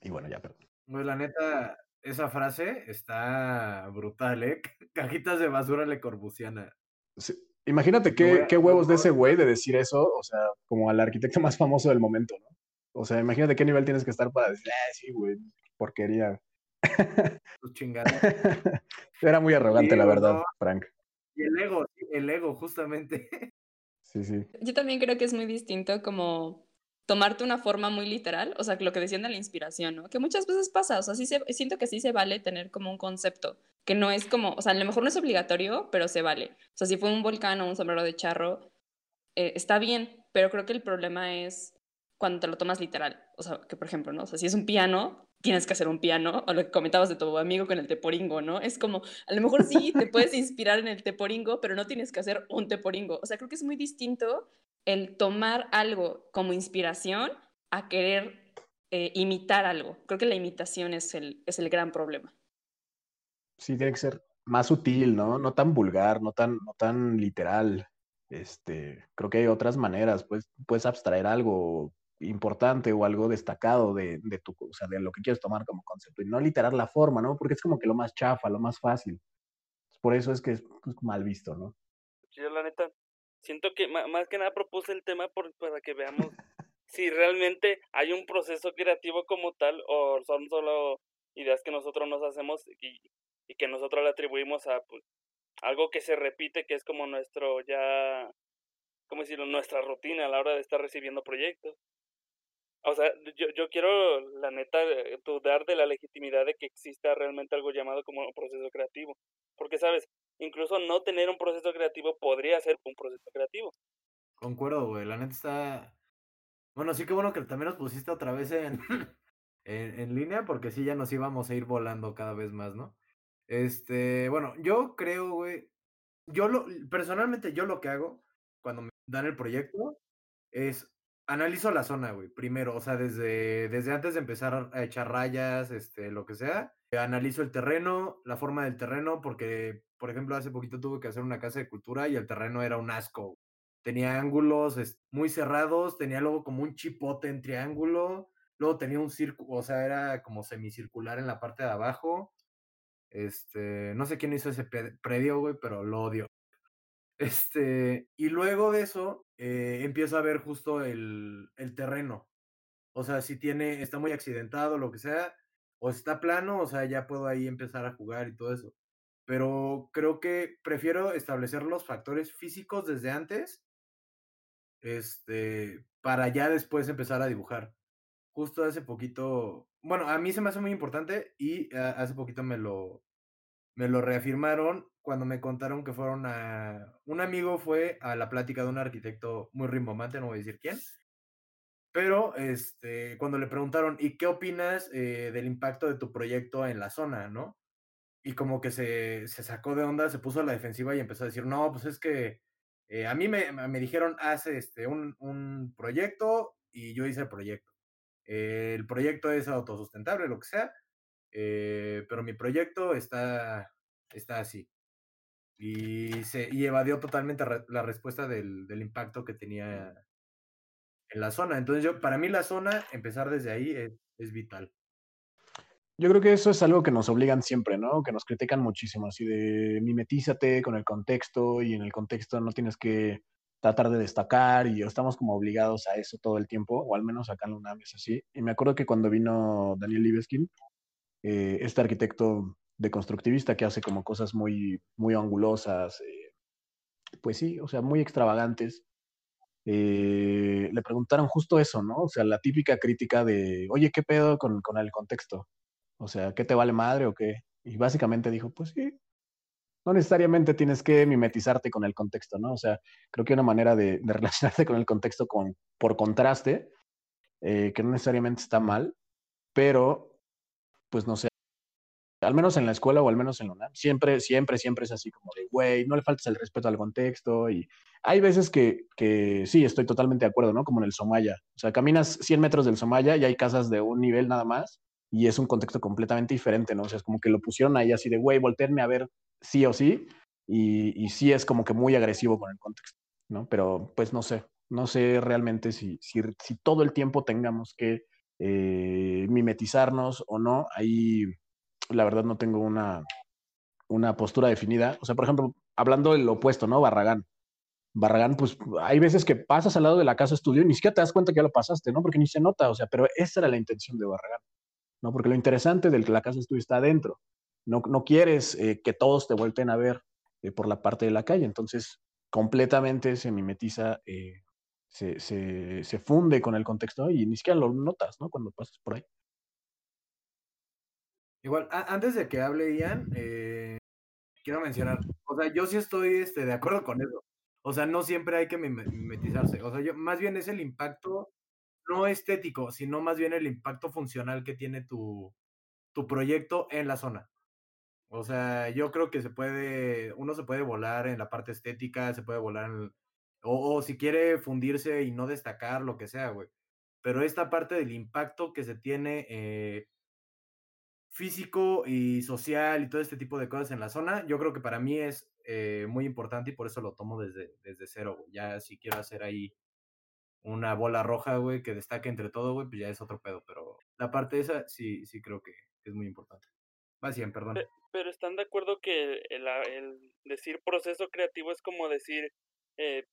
Y bueno, ya, perdón. Pues la neta, esa frase está brutal, ¿eh? Cajitas de basura le corbusiana. Sí, Imagínate qué, qué huevos de ese güey de decir eso, o sea, como al arquitecto más famoso del momento, ¿no? O sea, imagínate qué nivel tienes que estar para decir, ah, sí, güey, porquería. Tus chingadas. Era muy arrogante, Sí, la verdad, no. Frank. Y el ego, el ego, justamente. Sí, sí. Yo también creo que es muy distinto como tomarte una forma muy literal, o sea, lo que decían de la inspiración, ¿no? Que muchas veces pasa, o sea, sí se, siento que sí se vale tener como un concepto, que no es como, o sea, a lo mejor no es obligatorio, pero se vale. O sea, si fue un volcán o un sombrero de charro, eh, está bien, pero creo que el problema es cuando te lo tomas literal. O sea, que por ejemplo, ¿no? O sea, si es un piano, tienes que hacer un piano, o lo que comentabas de tu amigo con el teporingo, ¿no? Es como, a lo mejor sí te puedes inspirar en el teporingo, pero no tienes que hacer un teporingo. O sea, creo que es muy distinto el tomar algo como inspiración a querer eh, imitar algo. Creo que la imitación es el, es el gran problema. sí tiene que ser más sutil, ¿no? No tan vulgar, no tan, no tan literal. Este, creo que hay otras maneras, pues puedes abstraer algo importante o algo destacado de, de tu, o sea, de lo que quieres tomar como concepto y no literar la forma, ¿no? Porque es como que lo más chafa, lo más fácil. Por eso es que es pues, mal visto, ¿no? Yo la neta siento que más que nada propuse el tema por, para que veamos si realmente hay un proceso creativo como tal o son solo ideas que nosotros nos hacemos y, y que nosotros le atribuimos a pues, algo que se repite, que es como nuestro ya, ¿cómo decirlo? Nuestra rutina a la hora de estar recibiendo proyectos. O sea, yo, yo quiero, la neta, eh, dudar de la legitimidad de que exista realmente algo llamado como un proceso creativo. Porque, ¿sabes? Incluso no tener un proceso creativo podría ser un proceso creativo. Concuerdo, güey. La neta está. Bueno, sí que bueno que también nos pusiste otra vez en, en, en línea, porque sí ya nos íbamos a ir volando cada vez más, ¿no? Este, bueno, yo creo, güey. Yo lo, personalmente, yo lo que hago cuando me dan el proyecto es analizo la zona, güey, primero, o sea, desde, desde antes de empezar a echar rayas, este, lo que sea, analizo el terreno, la forma del terreno, porque, por ejemplo, hace poquito tuve que hacer una casa de cultura y el terreno era un asco. Tenía ángulos muy cerrados, tenía luego como un chipote en triángulo, luego tenía un círculo, o sea, era como semicircular en la parte de abajo. Este, no sé quién hizo ese predio, güey, pero lo odio. Este, y luego de eso, eh, empiezo a ver justo el, el terreno. O sea, si tiene, está muy accidentado, lo que sea, o está plano, o sea, ya puedo ahí empezar a jugar y todo eso. Pero creo que prefiero establecer los factores físicos desde antes, este, para ya después empezar a dibujar. Justo hace poquito, bueno, a mí se me hace muy importante y ah, hace poquito me lo, me lo reafirmaron cuando me contaron que fueron a... Un amigo fue a la plática de un arquitecto muy rimbombante, no voy a decir quién, pero este, cuando le preguntaron, ¿y qué opinas eh, del impacto de tu proyecto en la zona, no? Y como que se, se sacó de onda, se puso a la defensiva y empezó a decir, no, pues es que eh, a mí me, me dijeron, haz este, un, un proyecto y yo hice el proyecto. Eh, el proyecto es autosustentable, lo que sea, eh, pero mi proyecto está, está así. Y, se, y evadió totalmente la respuesta del, del impacto que tenía en la zona. Entonces, yo, para mí la zona, empezar desde ahí es, vital. Yo creo que eso es algo que nos obligan siempre, ¿no? Que nos critican muchísimo, así de mimetízate con el contexto y en el contexto no tienes que tratar de destacar y estamos como obligados a eso todo el tiempo, o al menos acá en la UNAM así. Y me acuerdo que cuando vino Daniel Libeskind, eh, este arquitecto deconstructivista que hace como cosas muy, muy angulosas, eh, pues sí, o sea, muy extravagantes, eh, le preguntaron justo eso, ¿no? O sea, la típica crítica de, oye, ¿qué pedo con, con el contexto? O sea, ¿qué te vale madre o qué? Y básicamente dijo, pues sí, no necesariamente tienes que mimetizarte con el contexto, ¿no? O sea, creo que una manera de, de relacionarte con el contexto con, por contraste, eh, que no necesariamente está mal, pero, pues no sé, al menos en la escuela o al menos en la UNAM, siempre, siempre, siempre es así como de, güey, no le faltes el respeto al contexto y hay veces que, que sí, estoy totalmente de acuerdo, ¿no? Como en el Somaya, o sea, caminas 100 metros del Somaya y hay casas de un nivel nada más y es un contexto completamente diferente, ¿no? O sea, es como que lo pusieron ahí así de, güey, voltearme a ver sí o sí y, y sí es como que muy agresivo con el contexto, ¿no? Pero pues no sé, no sé realmente si, si, si todo el tiempo tengamos que eh, mimetizarnos o no, ahí la verdad no tengo una, una postura definida. O sea, por ejemplo, hablando del opuesto, ¿no? Barragán. Barragán, pues hay veces que pasas al lado de la casa estudio y ni siquiera te das cuenta que ya lo pasaste, ¿no? Porque ni se nota, o sea, pero esa era la intención de Barragán, ¿no? Porque lo interesante del que la casa estudio está adentro. No, no quieres eh, que todos te vuelten a ver eh, por la parte de la calle, entonces completamente se mimetiza, eh, se, se, se funde con el contexto y ni siquiera lo notas, ¿no? Cuando pasas por ahí. Igual, antes de que hable Ian, eh, quiero mencionar, o sea, yo sí estoy este, de acuerdo con eso. O sea, no siempre hay que mime- mimetizarse. O sea, yo, más bien es el impacto, no estético, sino más bien el impacto funcional que tiene tu, tu proyecto en la zona. O sea, yo creo que se puede, uno se puede volar en la parte estética, se puede volar en, el- o, o si quiere fundirse y no destacar, lo que sea, güey. Pero esta parte del impacto que se tiene, eh, físico y social y todo este tipo de cosas en la zona, yo creo que para mí es eh, muy importante y por eso lo tomo desde, desde cero, güey. Ya si quiero hacer ahí una bola roja, güey, que destaque entre todo, güey, pues ya es otro pedo, pero la parte esa sí, sí creo que es muy importante. Va bien, perdón. Pe- Pero están de acuerdo que el, el decir proceso creativo es como decir eh,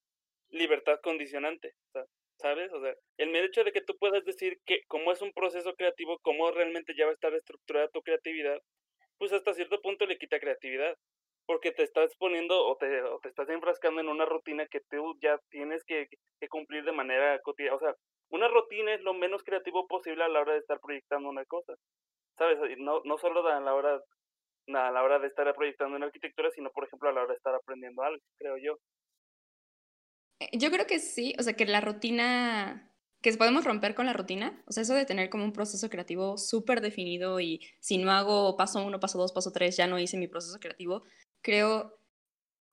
libertad condicionante, o sea, ¿sabes? O sea, el hecho de que tú puedas decir que cómo es un proceso creativo, cómo realmente ya va a estar estructurada tu creatividad, pues hasta cierto punto le quita creatividad, porque te estás poniendo o te, o te estás enfrascando en una rutina que tú ya tienes que, que cumplir de manera cotidiana, o sea, una rutina es lo menos creativo posible a la hora de estar proyectando una cosa. ¿sabes? No, no solo a la hora a la hora de estar proyectando en arquitectura, sino por ejemplo a la hora de estar aprendiendo algo, creo yo. Eh, Yo creo que sí, o sea, que la rutina, que podemos romper con la rutina, o sea, eso de tener como un proceso creativo súper definido y si no hago paso uno, paso dos, paso tres, ya no hice mi proceso creativo, creo,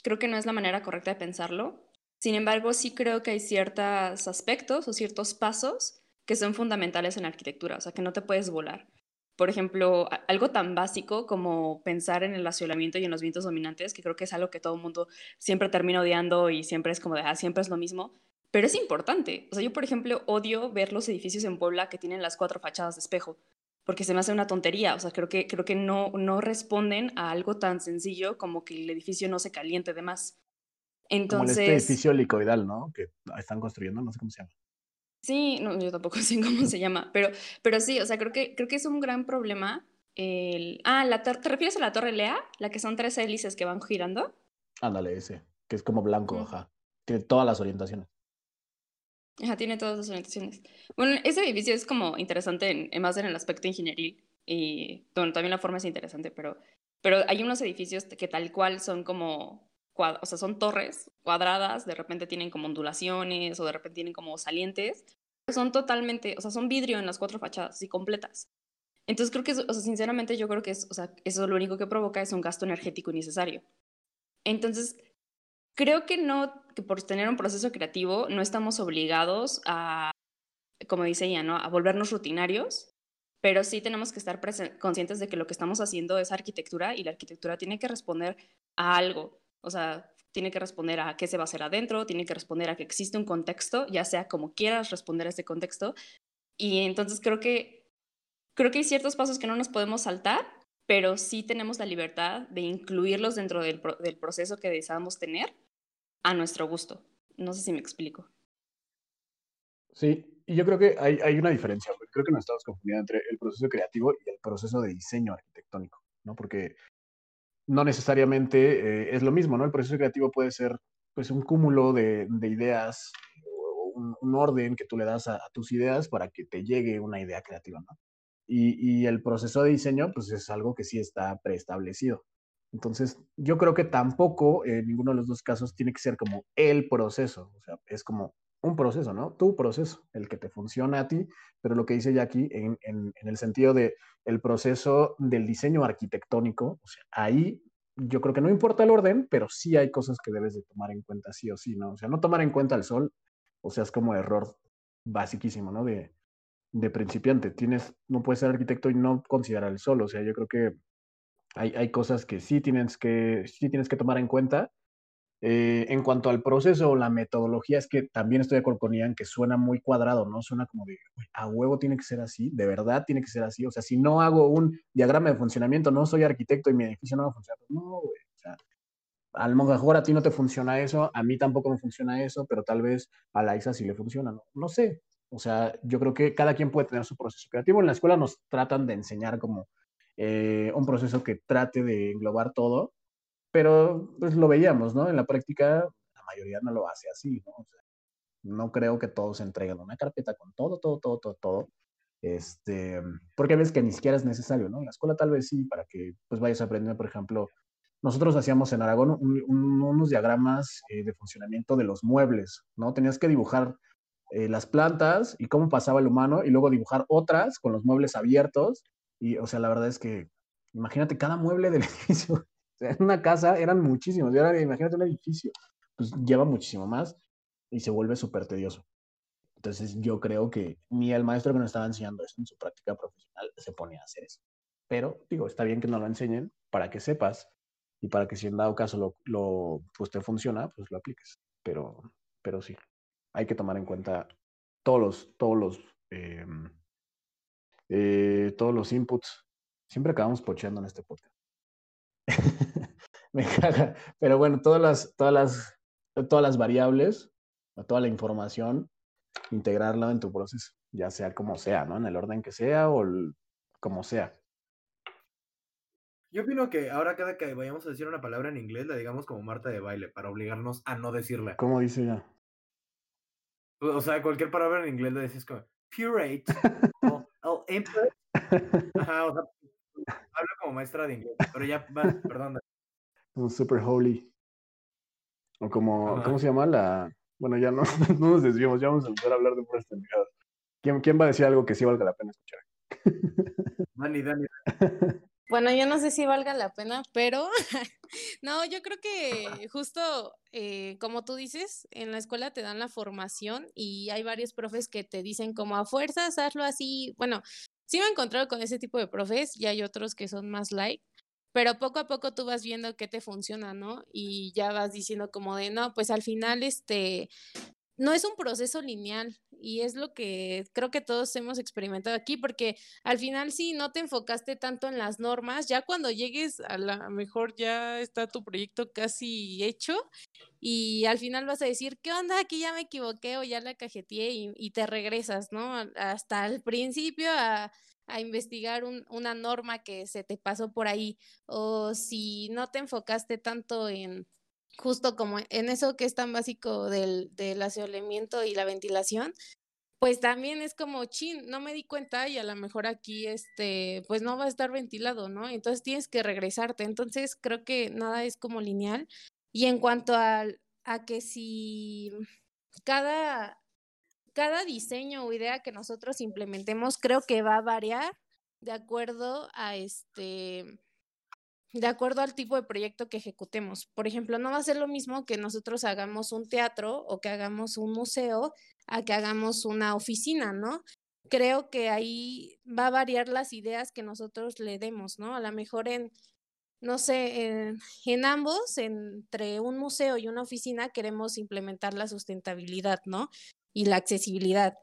creo que no es la manera correcta de pensarlo. Sin embargo, sí creo que hay ciertos aspectos o ciertos pasos que son fundamentales en la arquitectura, o sea, que no te puedes volar. Por ejemplo, algo tan básico como pensar en el racionamiento y en los vientos dominantes, que creo que es algo que todo el mundo siempre termina odiando y siempre es como de, ah, siempre es lo mismo, pero es importante. O sea, yo, por ejemplo, odio ver los edificios en Puebla que tienen las cuatro fachadas de espejo, porque se me hace una tontería. O sea, creo que, creo que no, no responden a algo tan sencillo como que el edificio no se caliente de más. Como el este Entonces, edificio helicoidal, ¿no? Que están construyendo, no sé cómo se llama. Sí, no, yo tampoco sé cómo se llama, pero, pero sí, o sea, creo que, creo que es un gran problema. El... Ah, la ¿te refieres a la Torre Lea? La que son tres hélices que van girando. Ándale, ese, que es como blanco, Mm. ajá. Tiene todas las orientaciones. Ajá, tiene todas las orientaciones. Bueno, ese edificio es como interesante en, en más en el aspecto ingenieril y bueno, también la forma es interesante, pero, pero hay unos edificios que tal cual son como, o sea, son torres cuadradas, de repente tienen como ondulaciones o de repente tienen como salientes, son totalmente, o sea, son vidrio en las cuatro fachadas, así completas. Entonces creo que, o sea, sinceramente yo creo que es, o sea, eso lo único que provoca es un gasto energético innecesario. Entonces, creo que no, que por tener un proceso creativo no estamos obligados a, como dice ella, ¿no? A volvernos rutinarios, pero sí tenemos que estar conscientes de que lo que estamos haciendo es arquitectura y la arquitectura tiene que responder a algo, o sea, tiene que responder a qué se va a hacer adentro, tiene que responder a que existe un contexto, ya sea como quieras responder a ese contexto, y entonces creo que, creo que hay ciertos pasos que no nos podemos saltar, pero sí tenemos la libertad de incluirlos dentro del, del proceso que deseamos tener a nuestro gusto. No sé si me explico. Sí, y yo creo que hay, hay una diferencia, creo que nos estamos confundiendo entre el proceso creativo y el proceso de diseño arquitectónico, ¿no? Porque no necesariamente eh, es lo mismo, ¿no? El proceso creativo puede ser pues un cúmulo de, de ideas un, orden que tú le das a, a tus ideas para que te llegue una idea creativa, ¿no? Y, y el proceso de diseño pues es algo que sí está preestablecido. Entonces, yo creo que tampoco en ninguno de los dos casos tiene que ser como el proceso, o sea, es como un proceso, ¿no? Tu proceso, el que te funciona a ti, pero lo que dice Jackie en, en, en el sentido de el proceso del diseño arquitectónico, o sea, ahí yo creo que no importa el orden, pero sí hay cosas que debes de tomar en cuenta sí o sí, ¿no? O sea, no tomar en cuenta el sol, o sea, es como error basiquísimo, ¿no? De, de principiante. Tienes, no puedes ser arquitecto y no considerar el sol, o sea, yo creo que hay, hay cosas que sí tienes que, sí tienes que tomar en cuenta. Eh, en cuanto al proceso o la metodología, es que también estoy de acuerdo con Ian que suena muy cuadrado, ¿no? Suena como de, "Uy, a huevo tiene que ser así, de verdad tiene que ser así. O sea, si no hago un diagrama de funcionamiento, no soy arquitecto y mi edificio no va a funcionar. No, güey. O sea, a lo a ti no te funciona eso, a mí tampoco me funciona eso, pero tal vez a la Isa sí le funciona, ¿no? No sé. O sea, yo creo que cada quien puede tener su proceso creativo. En la escuela nos tratan de enseñar como eh, un proceso que trate de englobar todo, pero pues lo veíamos, ¿no? En la práctica la mayoría no lo hace así, ¿no? O sea, no creo que todos entreguen una carpeta con todo, todo, todo, todo, todo. Este, porque ves que ni siquiera es necesario, ¿no? En la escuela tal vez sí, para que pues vayas aprendiendo, por ejemplo, nosotros hacíamos en Aragón un- un- unos diagramas eh, de funcionamiento de los muebles, ¿no? Tenías que dibujar eh, las plantas y cómo pasaba el humano y luego dibujar otras con los muebles abiertos. Y, o sea, la verdad es que, imagínate, cada mueble del edificio, en una casa eran muchísimos, y ahora imagínate un edificio, pues lleva muchísimo más y se vuelve súper tedioso. Entonces yo creo que ni el maestro que nos estaba enseñando eso en su práctica profesional se ponía a hacer eso. pero digo, está bien que nos lo enseñen para que sepas y para que si en dado caso lo, lo pues te funciona, pues lo apliques. Pero, pero sí, hay que tomar en cuenta todos los, todos los, em, eh, todos los inputs. Siempre acabamos pocheando en este podcast. Me caga. Pero bueno, todas las, todas las, todas las variables, toda la información, integrarla en tu proceso, ya sea como sea, ¿no? En el orden que sea o como sea. Yo opino que ahora cada que vayamos a decir una palabra en inglés la digamos como Marta de baile para obligarnos a no decirla. ¿Cómo dice ella? O sea, cualquier palabra en inglés la dices como purate o, o input. Ajá, o sea, habla como maestra de inglés, pero ya, va, perdón. Un super holy. O como, ¿cómo se llama la? Bueno, ya no, no nos desviamos, ya vamos a empezar a hablar de puras pendejadas. ¿Quién, ¿Quién va a decir algo que sí valga la pena escuchar? Dani, Dani. Bueno, yo no sé si valga la pena, pero no, yo creo que justo eh, como tú dices, en la escuela te dan la formación y hay varios profes que te dicen como a fuerzas, hazlo así. Bueno, sí me he encontrado con ese tipo de profes y hay otros que son más light, pero poco a poco tú vas viendo qué te funciona, ¿no? Y ya vas diciendo como de, no, pues al final, este, no es un proceso lineal y es lo que creo que todos hemos experimentado aquí, porque al final si no te enfocaste tanto en las normas, ya cuando llegues a la mejor ya está tu proyecto casi hecho y al final vas a decir, ¿qué onda? Aquí ya me equivoqué o ya la cajeteé y, te regresas, ¿no? Hasta el principio a, investigar un, una norma que se te pasó por ahí o si no te enfocaste tanto en justo como en eso que es tan básico del, del y la ventilación, pues también es como, chin, no me di cuenta y a lo mejor aquí, este, pues no va a estar ventilado, ¿no? Entonces tienes que regresarte. Entonces creo que nada es como lineal. Y en cuanto a, a que si cada, cada diseño o idea que nosotros implementemos, creo que va a variar de acuerdo a este de acuerdo al tipo de proyecto que ejecutemos. Por ejemplo, no va a ser lo mismo que nosotros hagamos un teatro o que hagamos un museo a que hagamos una oficina, ¿no? Creo que ahí va a variar las ideas que nosotros le demos, ¿no? A lo mejor en, no sé, en, en ambos, entre un museo y una oficina, queremos implementar la sustentabilidad, ¿no? Y la accesibilidad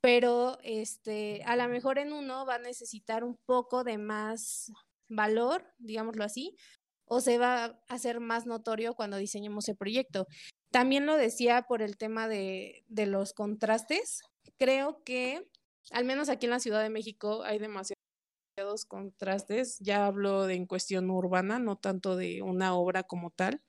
pero este, a lo mejor en uno va a necesitar un poco de más valor, digámoslo así, o se va a hacer más notorio cuando diseñemos el proyecto. También lo decía por el tema de, de los contrastes. Creo que, al menos aquí en la Ciudad de México, hay demasiados contrastes. Ya hablo de en cuestión urbana, no tanto de una obra como tal.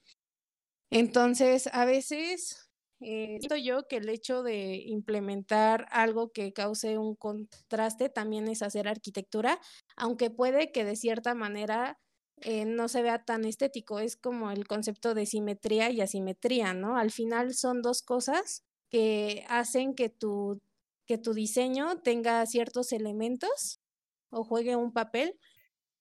Entonces, a veces eh, siento yo que el hecho de implementar algo que cause un contraste también es hacer arquitectura, aunque puede que de cierta manera eh, no se vea tan estético, es como el concepto de simetría y asimetría, ¿no? Al final son dos cosas que hacen que tu, que tu diseño tenga ciertos elementos o juegue un papel,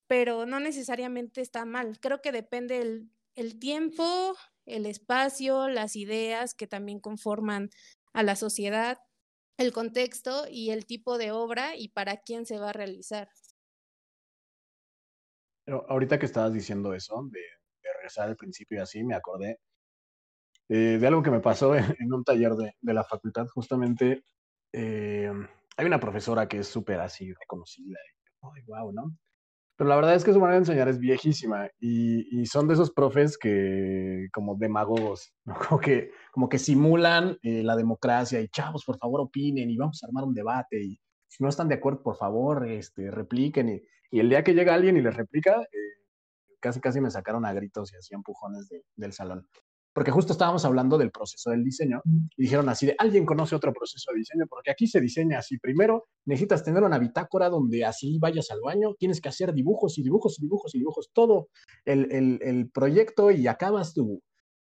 pero no necesariamente está mal. Creo que depende el, el tiempo, el espacio, las ideas que también conforman a la sociedad, el contexto y el tipo de obra y para quién se va a realizar. Pero ahorita que estabas diciendo eso, de, regresar al principio así, me acordé eh, de algo que me pasó en, un taller de, la facultad. Justamente eh, hay una profesora que es súper así reconocida. Wow, ¿no? Pero la verdad es que su manera de enseñar es viejísima y, y son de esos profes que, como demagogos, como, que, como que simulan eh, la democracia y chavos, por favor, opinen y vamos a armar un debate y si no están de acuerdo, por favor, este, repliquen. Y, y el día que llega alguien y les replica, eh, casi casi me sacaron a gritos y hacía empujones de, del salón porque justo estábamos hablando del proceso del diseño y dijeron así de, ¿alguien conoce otro proceso de diseño? Porque aquí se diseña así. Primero, necesitas tener una bitácora donde así vayas al baño, tienes que hacer dibujos y dibujos y dibujos y dibujos, todo el, el, el proyecto y acabas tu,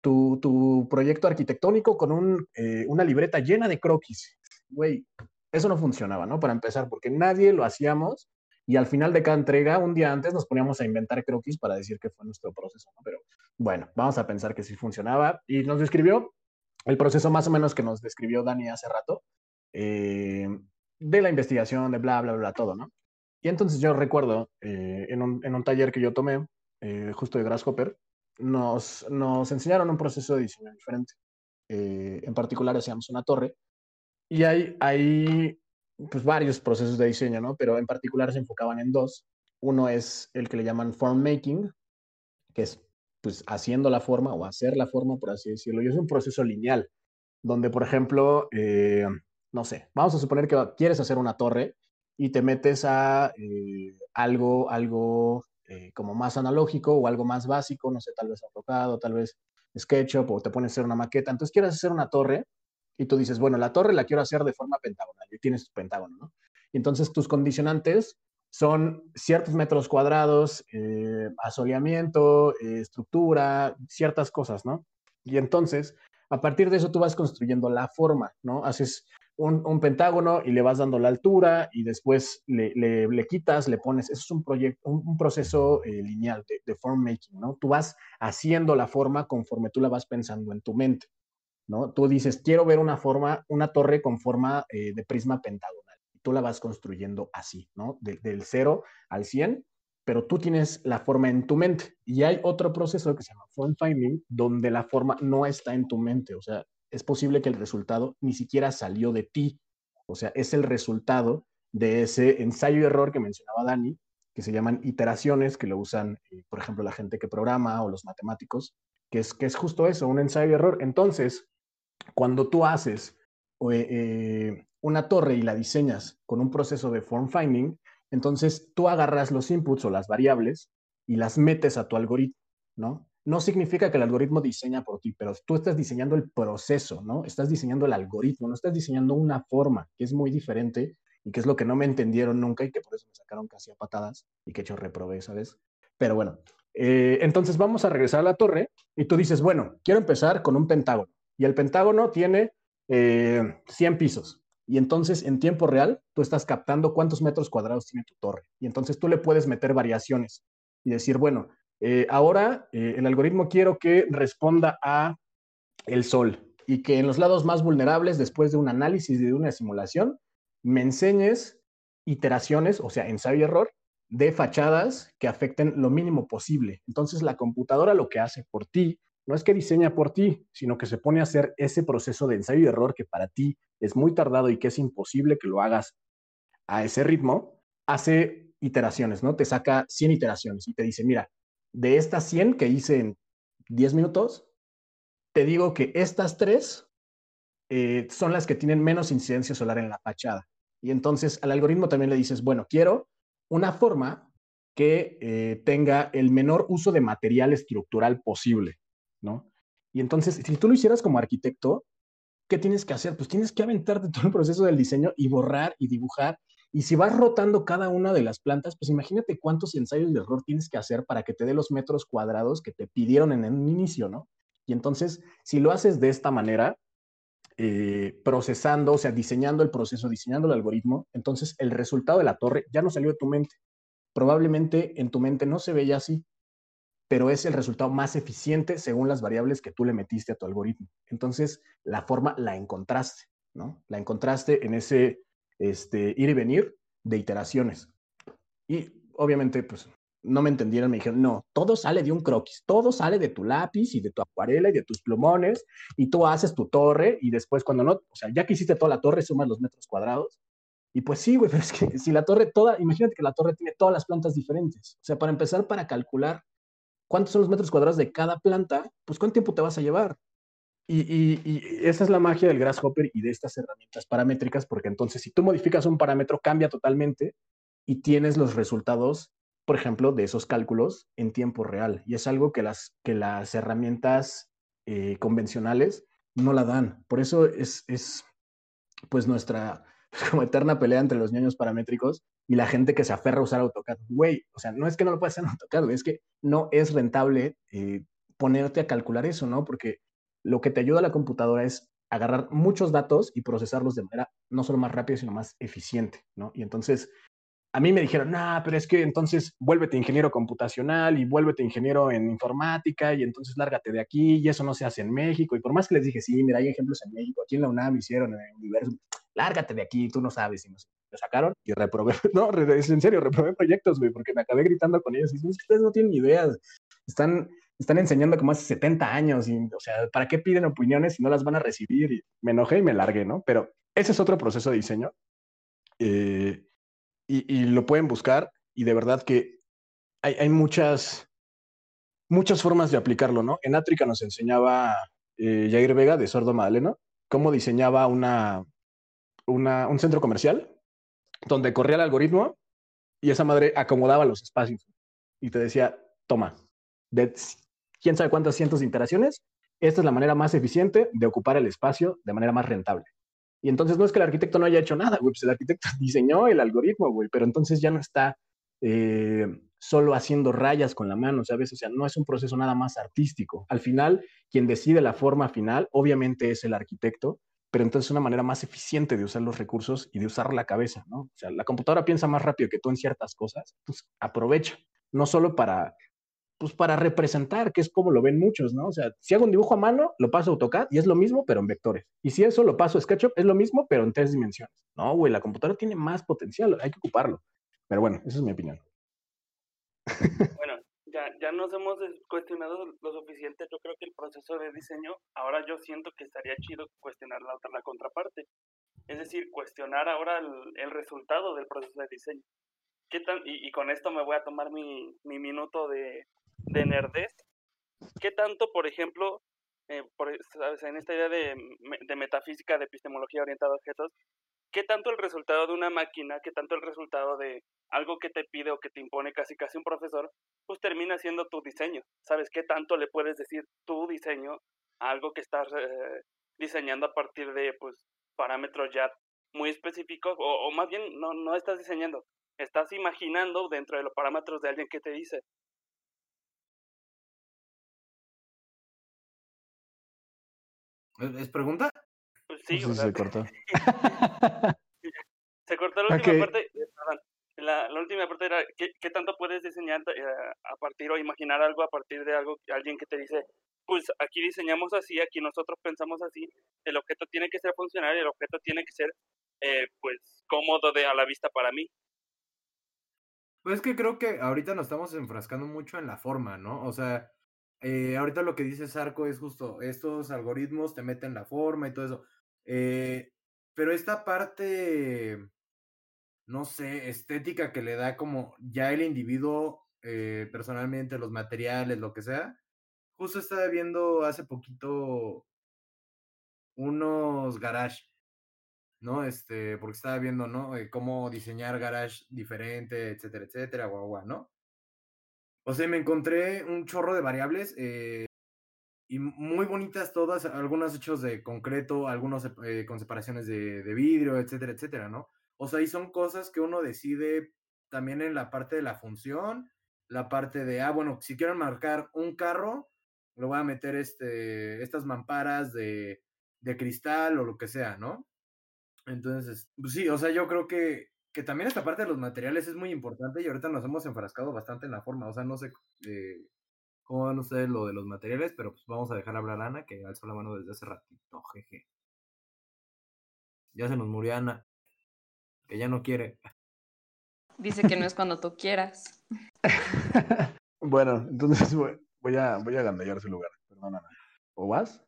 tu, tu proyecto arquitectónico con un, eh, una libreta llena de croquis. Güey, eso no funcionaba, ¿no? Para empezar, porque nadie lo hacíamos y al final de cada entrega, un día antes, nos poníamos a inventar croquis para decir que fue nuestro proceso, ¿no? Pero bueno, vamos a pensar que sí funcionaba. Y nos describió el proceso más o menos que nos describió Dani hace rato, eh, de la investigación, de bla, bla, bla, todo, ¿no? Y entonces yo recuerdo eh, en, un, en, un, taller que yo tomé, eh, justo de Grasshopper, nos, nos enseñaron un proceso de diseño diferente. En particular hacíamos una torre y hay, hay pues, varios procesos de diseño, ¿no? Pero en particular se enfocaban en dos. Uno es el que le llaman form making, que es pues haciendo la forma o hacer la forma, por así decirlo. Y es un proceso lineal, donde, por ejemplo, eh, no sé, vamos a suponer que quieres hacer una torre y te metes a eh, algo, algo eh, como más analógico o algo más básico, no sé, tal vez AutoCAD tal vez SketchUp o te pones a hacer una maqueta. Entonces quieres hacer una torre y tú dices, bueno, la torre la quiero hacer de forma pentagonal y tienes tu pentágono, ¿no? Y entonces tus condicionantes son ciertos metros cuadrados, eh, asoleamiento, eh, estructura, ciertas cosas, ¿no? Y entonces, a partir de eso tú vas construyendo la forma, ¿no? Haces un, pentágono y le vas dando la altura y después le, le, quitas, le pones, eso es un, proyecto, un, proceso eh, lineal de, de, form making, ¿no? Tú vas haciendo la forma conforme tú la vas pensando en tu mente, ¿no? Tú dices, quiero ver una forma, una torre con forma de prisma pentágono tú la vas construyendo así, ¿no? del 0 al 100, pero tú tienes la forma en tu mente. Y hay otro proceso que se llama form finding, donde la forma no está en tu mente. O sea, es posible que el resultado ni siquiera salió de ti. O sea, es el resultado de ese ensayo y error que mencionaba Dani, que se llaman iteraciones, que lo usan, eh, por ejemplo, la gente que programa o los matemáticos, que es, que es justo eso, un ensayo y error. Entonces, cuando tú haces eh, una torre y la diseñas con un proceso de form finding, entonces tú agarras los inputs o las variables y las metes a tu algoritmo, ¿no? No significa que el algoritmo diseña por ti, pero tú estás diseñando el proceso, ¿no? Estás diseñando el algoritmo, no estás diseñando una forma, que es muy diferente y que es lo que no me entendieron nunca y que por eso me sacaron casi a patadas y que hecho reprobé, ¿sabes? Pero bueno, eh, entonces vamos a regresar a la torre y tú dices, bueno, quiero empezar con un pentágono y el pentágono tiene 100 eh, pisos. Y entonces en tiempo real tú estás captando cuántos metros cuadrados tiene tu torre. Y entonces tú le puedes meter variaciones y decir, bueno, eh, ahora eh, el algoritmo quiero que responda a el sol y que en los lados más vulnerables, después de un análisis y de una simulación, me enseñes iteraciones, o sea, ensayo y error, de fachadas que afecten lo mínimo posible. Entonces la computadora lo que hace por ti no es que diseña por ti, sino que se pone a hacer ese proceso de ensayo y error que para ti es muy tardado y que es imposible que lo hagas a ese ritmo, hace iteraciones, ¿no? Te saca 100 iteraciones y te dice, mira, de estas 100 que hice en 10 minutos, te digo que estas tres eh, son las que tienen menos incidencia solar en la fachada. Y entonces al algoritmo también le dices, bueno, quiero una forma que eh, tenga el menor uso de material estructural posible. ¿No? Y entonces, si tú lo hicieras como arquitecto, ¿qué tienes que hacer? Pues tienes que aventarte todo el proceso del diseño y borrar y dibujar. Y si vas rotando cada una de las plantas, pues imagínate cuántos ensayos de error tienes que hacer para que te dé los metros cuadrados que te pidieron en un inicio, ¿no? Y entonces, si lo haces de esta manera, eh, procesando, o sea, diseñando el proceso, diseñando el algoritmo, entonces el resultado de la torre ya no salió de tu mente. Probablemente en tu mente no se veía así, pero es el resultado más eficiente según las variables que tú le metiste a tu algoritmo. Entonces, la forma la encontraste, ¿no? La encontraste en ese este, ir y venir de iteraciones. Y obviamente, pues, no me entendieron, me dijeron, no, todo sale de un croquis, todo sale de tu lápiz y de tu acuarela y de tus plumones, y tú haces tu torre, y después cuando no, o sea, ya que hiciste toda la torre, sumas los metros cuadrados. Y pues sí, güey, pero es que si la torre toda, imagínate que la torre tiene todas las plantas diferentes. O sea, para empezar, para calcular cuántos son los metros cuadrados de cada planta, pues cuánto tiempo te vas a llevar. Y, esa es la magia del Grasshopper y de estas herramientas paramétricas, porque entonces si tú modificas un parámetro, cambia totalmente y tienes los resultados, por ejemplo, de esos cálculos en tiempo real. Y es algo que las, que las herramientas eh, convencionales no la dan. Por eso es, es pues nuestra eterna pelea entre los niños paramétricos y la gente que se aferra a usar AutoCAD. Güey, o sea, no es que no lo puedas hacer en AutoCAD, es que no es rentable eh, ponerte a calcular eso, ¿no? Porque lo que te ayuda a la computadora es agarrar muchos datos y procesarlos de manera no solo más rápida, sino más eficiente, ¿no? Y entonces, a mí me dijeron, no, pero es que entonces vuélvete ingeniero computacional y vuélvete ingeniero en informática y entonces lárgate de aquí y eso no se hace en México. Y por más que les dije, sí, mira, hay ejemplos en México, aquí en la UNAM hicieron, en el universo, lárgate de aquí, tú no sabes. Y no sé. Me sacaron y reprobé, no, en serio, reprobé proyectos, güey, porque me acabé gritando con ellos y dicen, "Es que ustedes no tienen ni idea, están, están enseñando como hace 70 años o sea, ¿para qué piden opiniones si no las van a recibir? Y me enojé y me largué, ¿no? Pero ese es otro proceso de diseño eh, y, y lo pueden buscar y de verdad que hay, hay muchas, muchas formas de aplicarlo, ¿no? En Átrica nos enseñaba eh, Jair Vega de Sordo Madaleno cómo diseñaba una, una, un centro comercial donde corría el algoritmo y esa madre acomodaba los espacios y te decía, toma, de quién sabe cuántas cientos de interacciones, esta es la manera más eficiente de ocupar el espacio de manera más rentable. Y entonces no es que el arquitecto no haya hecho nada, güey, pues el arquitecto diseñó el algoritmo, güey, pero entonces ya no está eh, solo haciendo rayas con la mano, ¿sabes? O sea, no es un proceso nada más artístico. Al final, quien decide la forma final, obviamente es el arquitecto, pero entonces es una manera más eficiente de usar los recursos y de usar la cabeza, ¿no? O sea, la computadora piensa más rápido que tú en ciertas cosas, pues aprovecha, no solo para, pues para representar, que es como lo ven muchos, ¿no? O sea, si hago un dibujo a mano, lo paso a AutoCAD y es lo mismo, pero en vectores. Y si eso lo paso a SketchUp, es lo mismo, pero en tres dimensiones. No, güey, la computadora tiene más potencial, hay que ocuparlo. Pero bueno, esa es mi opinión. Bueno, ya, ya nos hemos cuestionado lo suficiente. Yo creo que el proceso de diseño, ahora yo siento que estaría chido cuestionar la, la contraparte. Es decir, cuestionar ahora el, el resultado del proceso de diseño. ¿Qué tan, y, y con esto me voy a tomar mi, mi minuto de, de nerdez. ¿Qué tanto, por ejemplo, eh, por, en esta idea de, de metafísica, de epistemología orientada a objetos, qué tanto el resultado de una máquina, qué tanto el resultado de algo que te pide o que te impone casi casi un profesor, pues termina siendo tu diseño. ¿Sabes qué tanto le puedes decir tu diseño a algo que estás eh, diseñando a partir de pues parámetros ya muy específicos o, más bien no, no estás diseñando, estás imaginando dentro de los parámetros de alguien que te dice. ¿Es es pregunta? Pues sí, sea, se cortó. Se cortó la última parte, perdón, la, la última parte era, ¿qué, qué tanto puedes diseñar eh, a partir o imaginar algo a partir de algo, alguien que te dice, pues aquí diseñamos así, aquí nosotros pensamos así, el objeto tiene que ser funcional, el objeto tiene que ser, eh, pues, cómodo de a la vista para mí. Pues es que creo que ahorita nos estamos enfrascando mucho en la forma, ¿no? O sea, eh, ahorita lo que dice Sarco es justo, estos algoritmos te meten la forma y todo eso. Eh, pero esta parte, no sé, estética que le da como ya el individuo, eh, personalmente, los materiales, lo que sea. Justo estaba viendo hace poquito unos garage, ¿no? Este, porque estaba viendo, ¿no? Eh, cómo diseñar garage diferente, etcétera, etcétera, guau, guau, ¿no? O sea, me encontré un chorro de variables eh, y muy bonitas todas, algunas hechos de concreto, algunos eh, con separaciones de, de vidrio, etcétera, etcétera, ¿no? O sea, y son cosas que uno decide también en la parte de la función, la parte de, ah, bueno, si quiero marcar un carro, le voy a meter este, estas mamparas de, de cristal o lo que sea, ¿no? Entonces, pues sí, o sea, yo creo que, que también esta parte de los materiales es muy importante y ahorita nos hemos enfrascado bastante en la forma, o sea, no sé eh, cómo van ustedes lo de los materiales, pero pues vamos a dejar hablar a Ana, que alzó la mano desde hace ratito, jeje. Ya se nos murió Ana, que ya no quiere. Dice que no es cuando tú quieras. Bueno, entonces voy, voy a, voy a gandallar su lugar. Perdón, Ana. ¿O vas?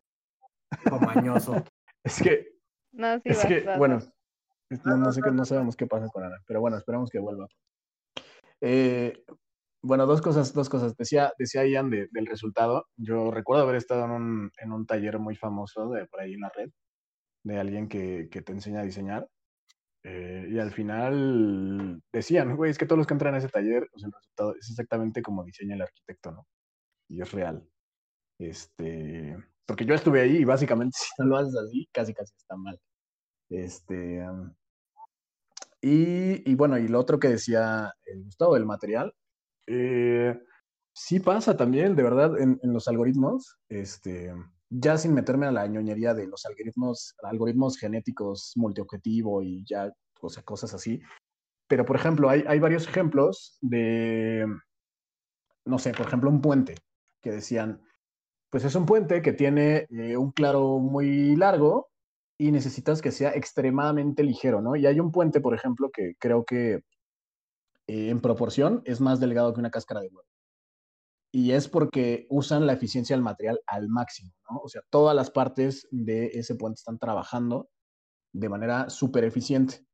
Hijo mañoso. Es que, No, sí, es vas, que, vas, bueno, no, no sé qué, no sabemos qué pasa con Ana, pero bueno, esperamos que vuelva. Eh, bueno, dos cosas, dos cosas. Decía, decía Ian de- del resultado. Yo recuerdo haber estado en un, en un taller muy famoso de por ahí en la red, de alguien que, que te enseña a diseñar. Eh, y al final decían, güey, es que todos los que entran a ese taller, pues el resultado es exactamente como diseña el arquitecto, ¿no? Y es real. Este, porque yo estuve ahí y básicamente si no lo haces así, casi casi está mal. Este, um, y, y bueno, y lo otro que decía el Gustavo del material, eh, sí pasa también, de verdad, en, los algoritmos, este, ya sin meterme a la ñoñería de los algoritmos, algoritmos genéticos multiobjetivo y ya, o sea, cosas así. Pero, por ejemplo, hay, hay varios ejemplos de, no sé, por ejemplo, un puente, que decían, pues es un puente que tiene eh, un claro muy largo y necesitas que sea extremadamente ligero, ¿no? Y hay un puente, por ejemplo, que creo que eh, en proporción es más delgado que una cáscara de huevo. Y es porque usan la eficiencia del material al máximo, ¿no? O sea, todas las partes de ese puente están trabajando de manera súper eficiente.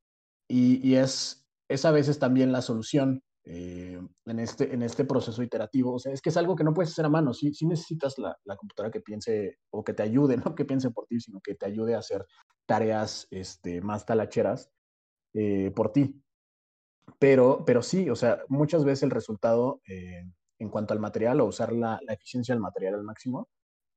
Y, es, es a veces también la solución eh, en, este, en este proceso iterativo. O sea, es que es algo que no puedes hacer a mano. Sí, sí necesitas la, la, computadora que piense o que te ayude, no que piense por ti, sino que te ayude a hacer tareas este, más talacheras eh, por ti. Pero, pero sí, o sea, muchas veces el resultado eh, en cuanto al material o usar la, la, eficiencia del material al máximo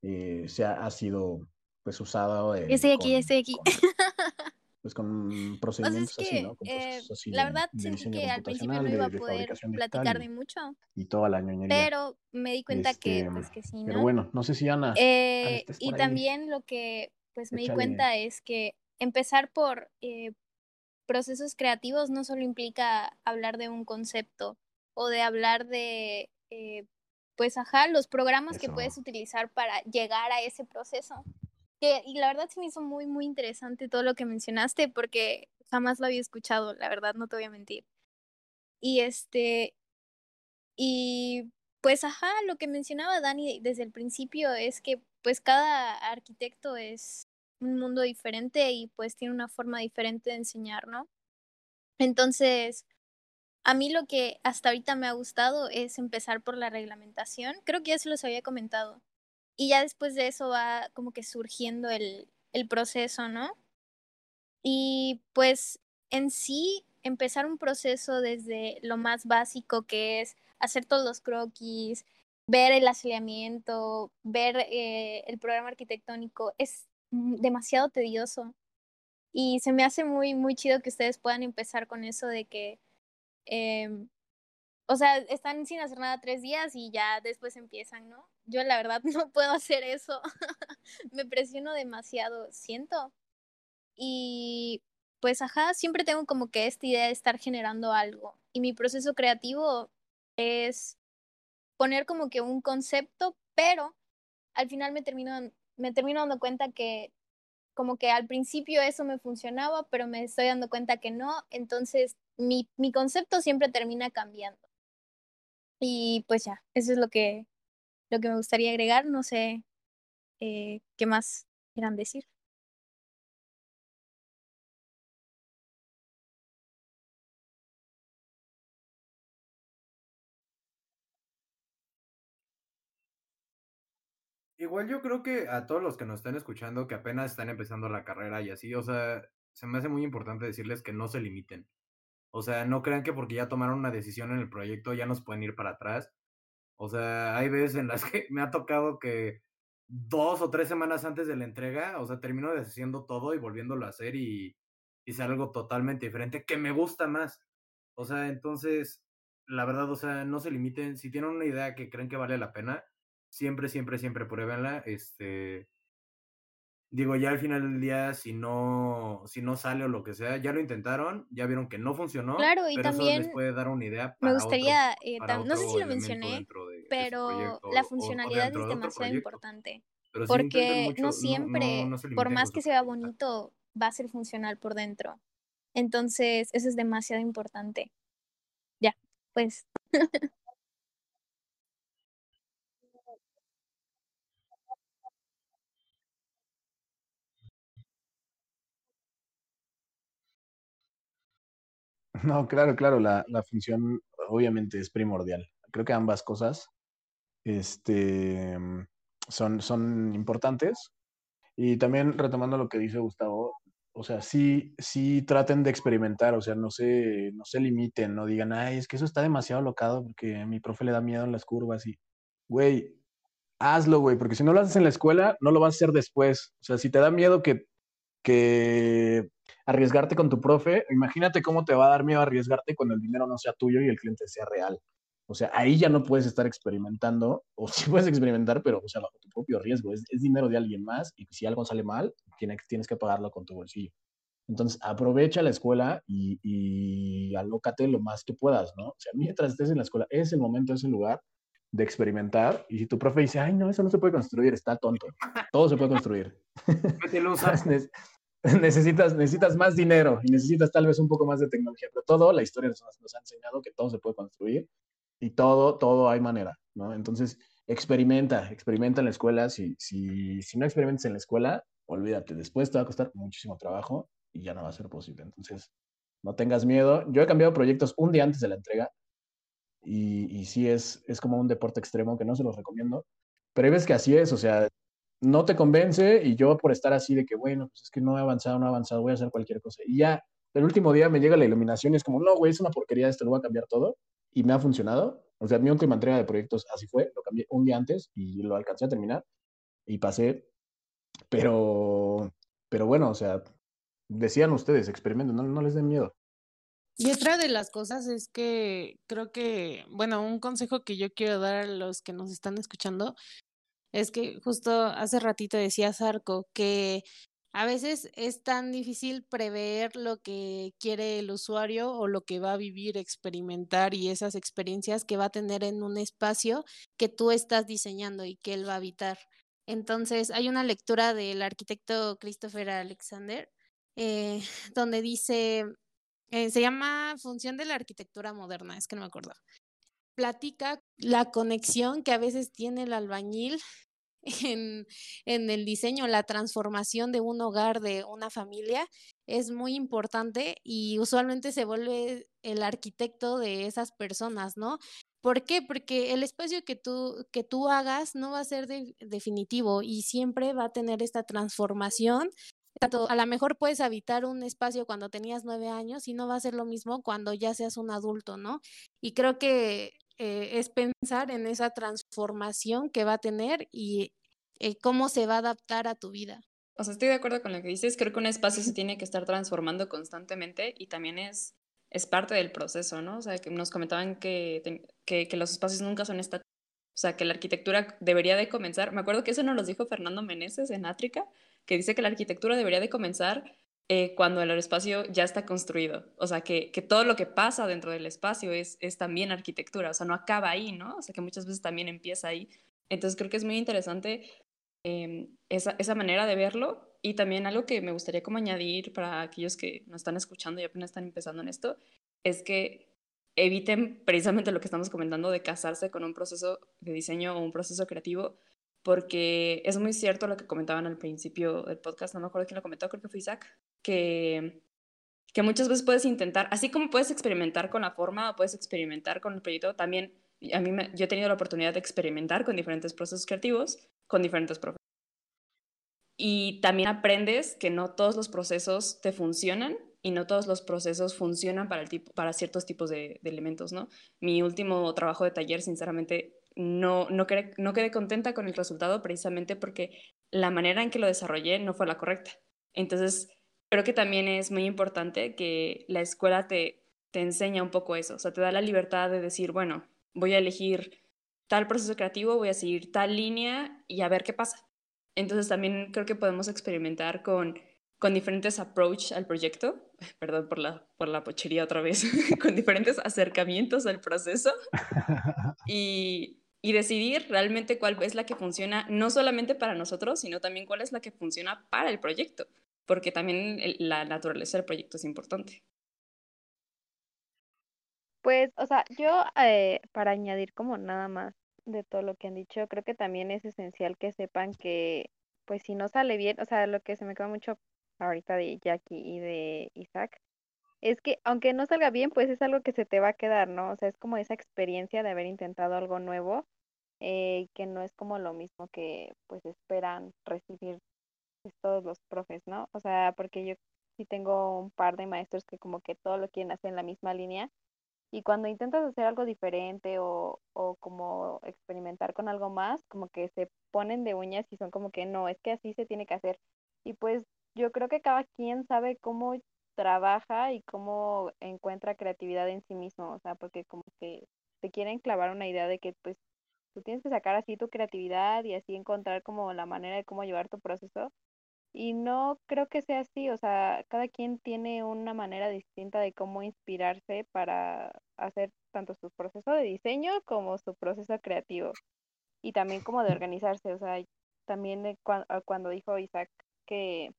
eh, se ha, ha, sido pues usado. estoy aquí, con, estoy aquí. Con, pues con procedimientos pues es que, así, ¿no? Con eh, así la de, verdad de sentí diseño que al principio no iba a poder platicar de mucho. Y toda la ñoñería. Pero me di cuenta este, que, pues que sí, ¿no? Pero bueno, no sé si Ana. Eh, y también lo que pues me Échale. di cuenta es que empezar por eh, procesos creativos no solo implica hablar de un concepto o de hablar de, eh, pues, ajá, los programas que puedes utilizar para llegar a ese proceso. Que, y la verdad se me hizo muy, muy interesante todo lo que mencionaste porque jamás lo había escuchado, la verdad, no te voy a mentir. Y este, y pues, ajá, lo que mencionaba Dani desde el principio es que pues cada arquitecto es un mundo diferente y pues tiene una forma diferente de enseñar, ¿no? Entonces, a mí lo que hasta ahorita me ha gustado es empezar por la reglamentación. Creo que ya se los había comentado. Y ya después de eso va como que surgiendo el, el proceso, ¿no? Y pues en sí, empezar un proceso desde lo más básico que es hacer todos los croquis, ver el asoleamiento, ver eh, el programa arquitectónico, es demasiado tedioso. Y se me hace muy, muy chido que ustedes puedan empezar con eso de que, eh, o sea, están sin hacer nada tres días y ya después empiezan, ¿no? Yo la verdad no puedo hacer eso. me presiono demasiado, siento. Y pues, ajá, siempre tengo como que esta idea de estar generando algo. Y mi proceso creativo es poner como que un concepto, pero al final me termino, me termino dando cuenta que como que al principio eso me funcionaba, pero me estoy dando cuenta que no, entonces mi, mi concepto siempre termina cambiando. Y pues ya, eso es lo que, lo que me gustaría agregar, no sé eh, qué más quieran decir. Igual yo creo que a todos los que nos están escuchando, que apenas están empezando la carrera y así, o sea, se me hace muy importante decirles que no se limiten. O sea, no crean que porque ya tomaron una decisión en el proyecto ya nos pueden ir para atrás. O sea, hay veces en las que me ha tocado que dos o tres semanas antes de la entrega, o sea, termino deshaciendo todo y volviéndolo a hacer y hice algo totalmente diferente que me gusta más. O sea, entonces, la verdad, o sea, no se limiten. Si tienen una idea que creen que vale la pena, siempre, siempre, siempre pruébenla. Este, digo, ya al final del día, si no, si no sale o lo que sea, ya lo intentaron, ya vieron que no funcionó, Claro, y pero eso también les puede dar una idea me gustaría, otro, eh, para no sé si lo mencioné, de pero proyecto la o, o funcionalidad es de demasiado importante, Pero porque mucho, no siempre, no, no se por más que sea bonito, va a ser funcional por dentro. Entonces, eso es demasiado importante. Ya, pues. No, claro, claro, la, la función obviamente es primordial. Creo que ambas cosas este, son, son importantes. Y también retomando lo que dice Gustavo, o sea, sí, sí traten de experimentar, o sea, no se, no se limiten, no digan, ay, es que eso está demasiado locado porque mi profe le da miedo en las curvas y, güey, hazlo, güey, porque si no lo haces en la escuela, no lo vas a hacer después. O sea, si te da miedo que, que arriesgarte con tu profe, imagínate cómo te va a dar miedo arriesgarte cuando el dinero no sea tuyo y el cliente sea real. O sea, ahí ya no puedes estar experimentando, o sí puedes experimentar, pero, o sea, bajo tu propio riesgo. Es, es dinero de alguien más y si algo sale mal, tienes, tienes que pagarlo con tu bolsillo. Entonces, aprovecha la escuela y, y alócate lo más que puedas, ¿no? O sea, mientras estés en la escuela, es el momento, es el lugar de experimentar. Y si tu profe dice, ay, no, eso no se puede construir, está tonto. Todo se puede construir. Necesitas, necesitas más dinero y necesitas tal vez un poco más de tecnología, pero todo, la historia nos, ha enseñado que todo se puede construir y todo, todo hay manera, ¿no? Entonces, experimenta, experimenta en la escuela. Si, si, si no experimentas en la escuela, olvídate, después te va a costar muchísimo trabajo y ya no va a ser posible. Entonces, no tengas miedo. Yo he cambiado proyectos un día antes de la entrega y, y sí es, es como un deporte extremo que no se los recomiendo, pero hay que así es, o sea, no te convence y yo por estar así de que, bueno, pues es que no he avanzado, no he avanzado, voy a hacer cualquier cosa. Y ya el último día me llega la iluminación y es como, no, güey, es una porquería, esto lo voy a cambiar todo. Y me ha funcionado. O sea, mi última entrega de proyectos así fue, lo cambié un día antes y lo alcancé a terminar y pasé. Pero, pero bueno, o sea, decían ustedes, experimenten, no, no les den miedo. Y otra de las cosas es que creo que, bueno, un consejo que yo quiero dar a los que nos están escuchando es que justo hace ratito decía Sarco que a veces es tan difícil prever lo que quiere el usuario o lo que va a vivir, experimentar y esas experiencias que va a tener en un espacio que tú estás diseñando y que él va a habitar. Entonces, hay una lectura del arquitecto Christopher Alexander eh, donde dice, eh, se llama Función de la Arquitectura Moderna, es que no me acuerdo. Platica la conexión que a veces tiene el albañil en, en, el diseño, la transformación de un hogar, de una familia, es muy importante y usualmente se vuelve el arquitecto de esas personas, ¿no? ¿Por qué? Porque el espacio que tú, que tú hagas no va a ser de, definitivo y siempre va a tener esta transformación. A lo mejor puedes habitar un espacio cuando tenías nueve años y no va a ser lo mismo cuando ya seas un adulto, ¿no? Y creo que eh, es pensar en esa transformación que va a tener y eh, cómo se va a adaptar a tu vida. O sea, estoy de acuerdo con lo que dices. Creo que un espacio se tiene que estar transformando constantemente y también es, es parte del proceso, ¿no? O sea, que nos comentaban que, que, que los espacios nunca son estáticos. O sea, que la arquitectura debería de comenzar. Me acuerdo que eso nos lo dijo Fernando Meneses en Átrica, que dice que la arquitectura debería de comenzar eh, cuando el espacio ya está construido. O sea, que, que, todo lo que pasa dentro del espacio es, es también arquitectura. O sea, no acaba ahí, ¿no? O sea, que muchas veces también empieza ahí. Entonces creo que es muy interesante eh, esa, esa, manera de verlo. Y también algo que me gustaría como añadir para aquellos que nos están escuchando y apenas están empezando en esto, es que eviten precisamente lo que estamos comentando de casarse con un proceso de diseño o un proceso creativo, porque es muy cierto lo que comentaban al principio del podcast, no me acuerdo quién lo comentó, creo que fue Isaac, que, que muchas veces puedes intentar, así como puedes experimentar con la forma o puedes experimentar con el proyecto, también a mí yo he tenido la oportunidad de experimentar con diferentes procesos creativos, con diferentes profesores. Y también aprendes que no todos los procesos te funcionan y no todos los procesos funcionan para, el tipo, para ciertos tipos de, elementos, ¿no? Mi último trabajo de taller, sinceramente, no, no, no quedé contenta con el resultado precisamente porque la manera en que lo desarrollé no fue la correcta. Entonces, creo que también es muy importante que la escuela te, te enseña un poco eso, o sea, te da la libertad de decir, bueno, voy a elegir tal proceso creativo, voy a seguir tal línea y a ver qué pasa. Entonces también creo que podemos experimentar con, con diferentes approach al proyecto, perdón por la, por la pochería otra vez, con diferentes acercamientos al proceso y, y decidir realmente cuál es la que funciona no solamente para nosotros, sino también cuál es la que funciona para el proyecto, porque también la naturaleza del proyecto es importante. Pues, o sea, yo eh, para añadir como nada más de todo lo que han dicho, creo que también es esencial que sepan que, pues si no sale bien, o sea, lo que se me queda mucho ahorita de Jackie y de Isaac, es que aunque no salga bien, pues es algo que se te va a quedar, ¿no? O sea, es como esa experiencia de haber intentado algo nuevo, eh, que no es como lo mismo que pues esperan recibir todos los profes, ¿no? O sea, porque yo sí tengo un par de maestros que como que todo lo quieren hacer en la misma línea y cuando intentas hacer algo diferente o, o como experimentar con algo más, como que se ponen de uñas y son como que no, es que así se tiene que hacer. Y pues yo creo que cada quien sabe cómo trabaja y cómo encuentra creatividad en sí mismo, o sea, porque como que te quieren clavar una idea de que pues tú tienes que sacar así tu creatividad y así encontrar como la manera de cómo llevar tu proceso y no creo que sea así, o sea, cada quien tiene una manera distinta de cómo inspirarse para hacer tanto su proceso de diseño como su proceso creativo. Y también como de organizarse, o sea, también cuando dijo Isaac que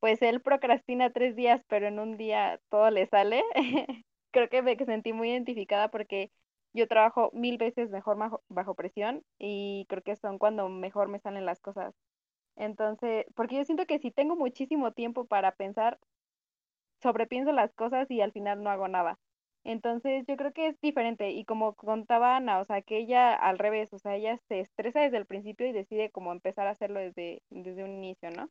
pues él procrastina tres días, pero en un día todo le sale. Creo que me sentí muy identificada porque yo trabajo mil veces mejor bajo, bajo presión y creo que son cuando mejor me salen las cosas. Entonces, porque yo siento que si tengo muchísimo tiempo para pensar, sobrepienso las cosas y al final no hago nada. Entonces, yo creo que es diferente y como contaba Ana, o sea, que ella al revés, o sea, ella se estresa desde el principio y decide como empezar a hacerlo desde, desde un inicio, ¿no?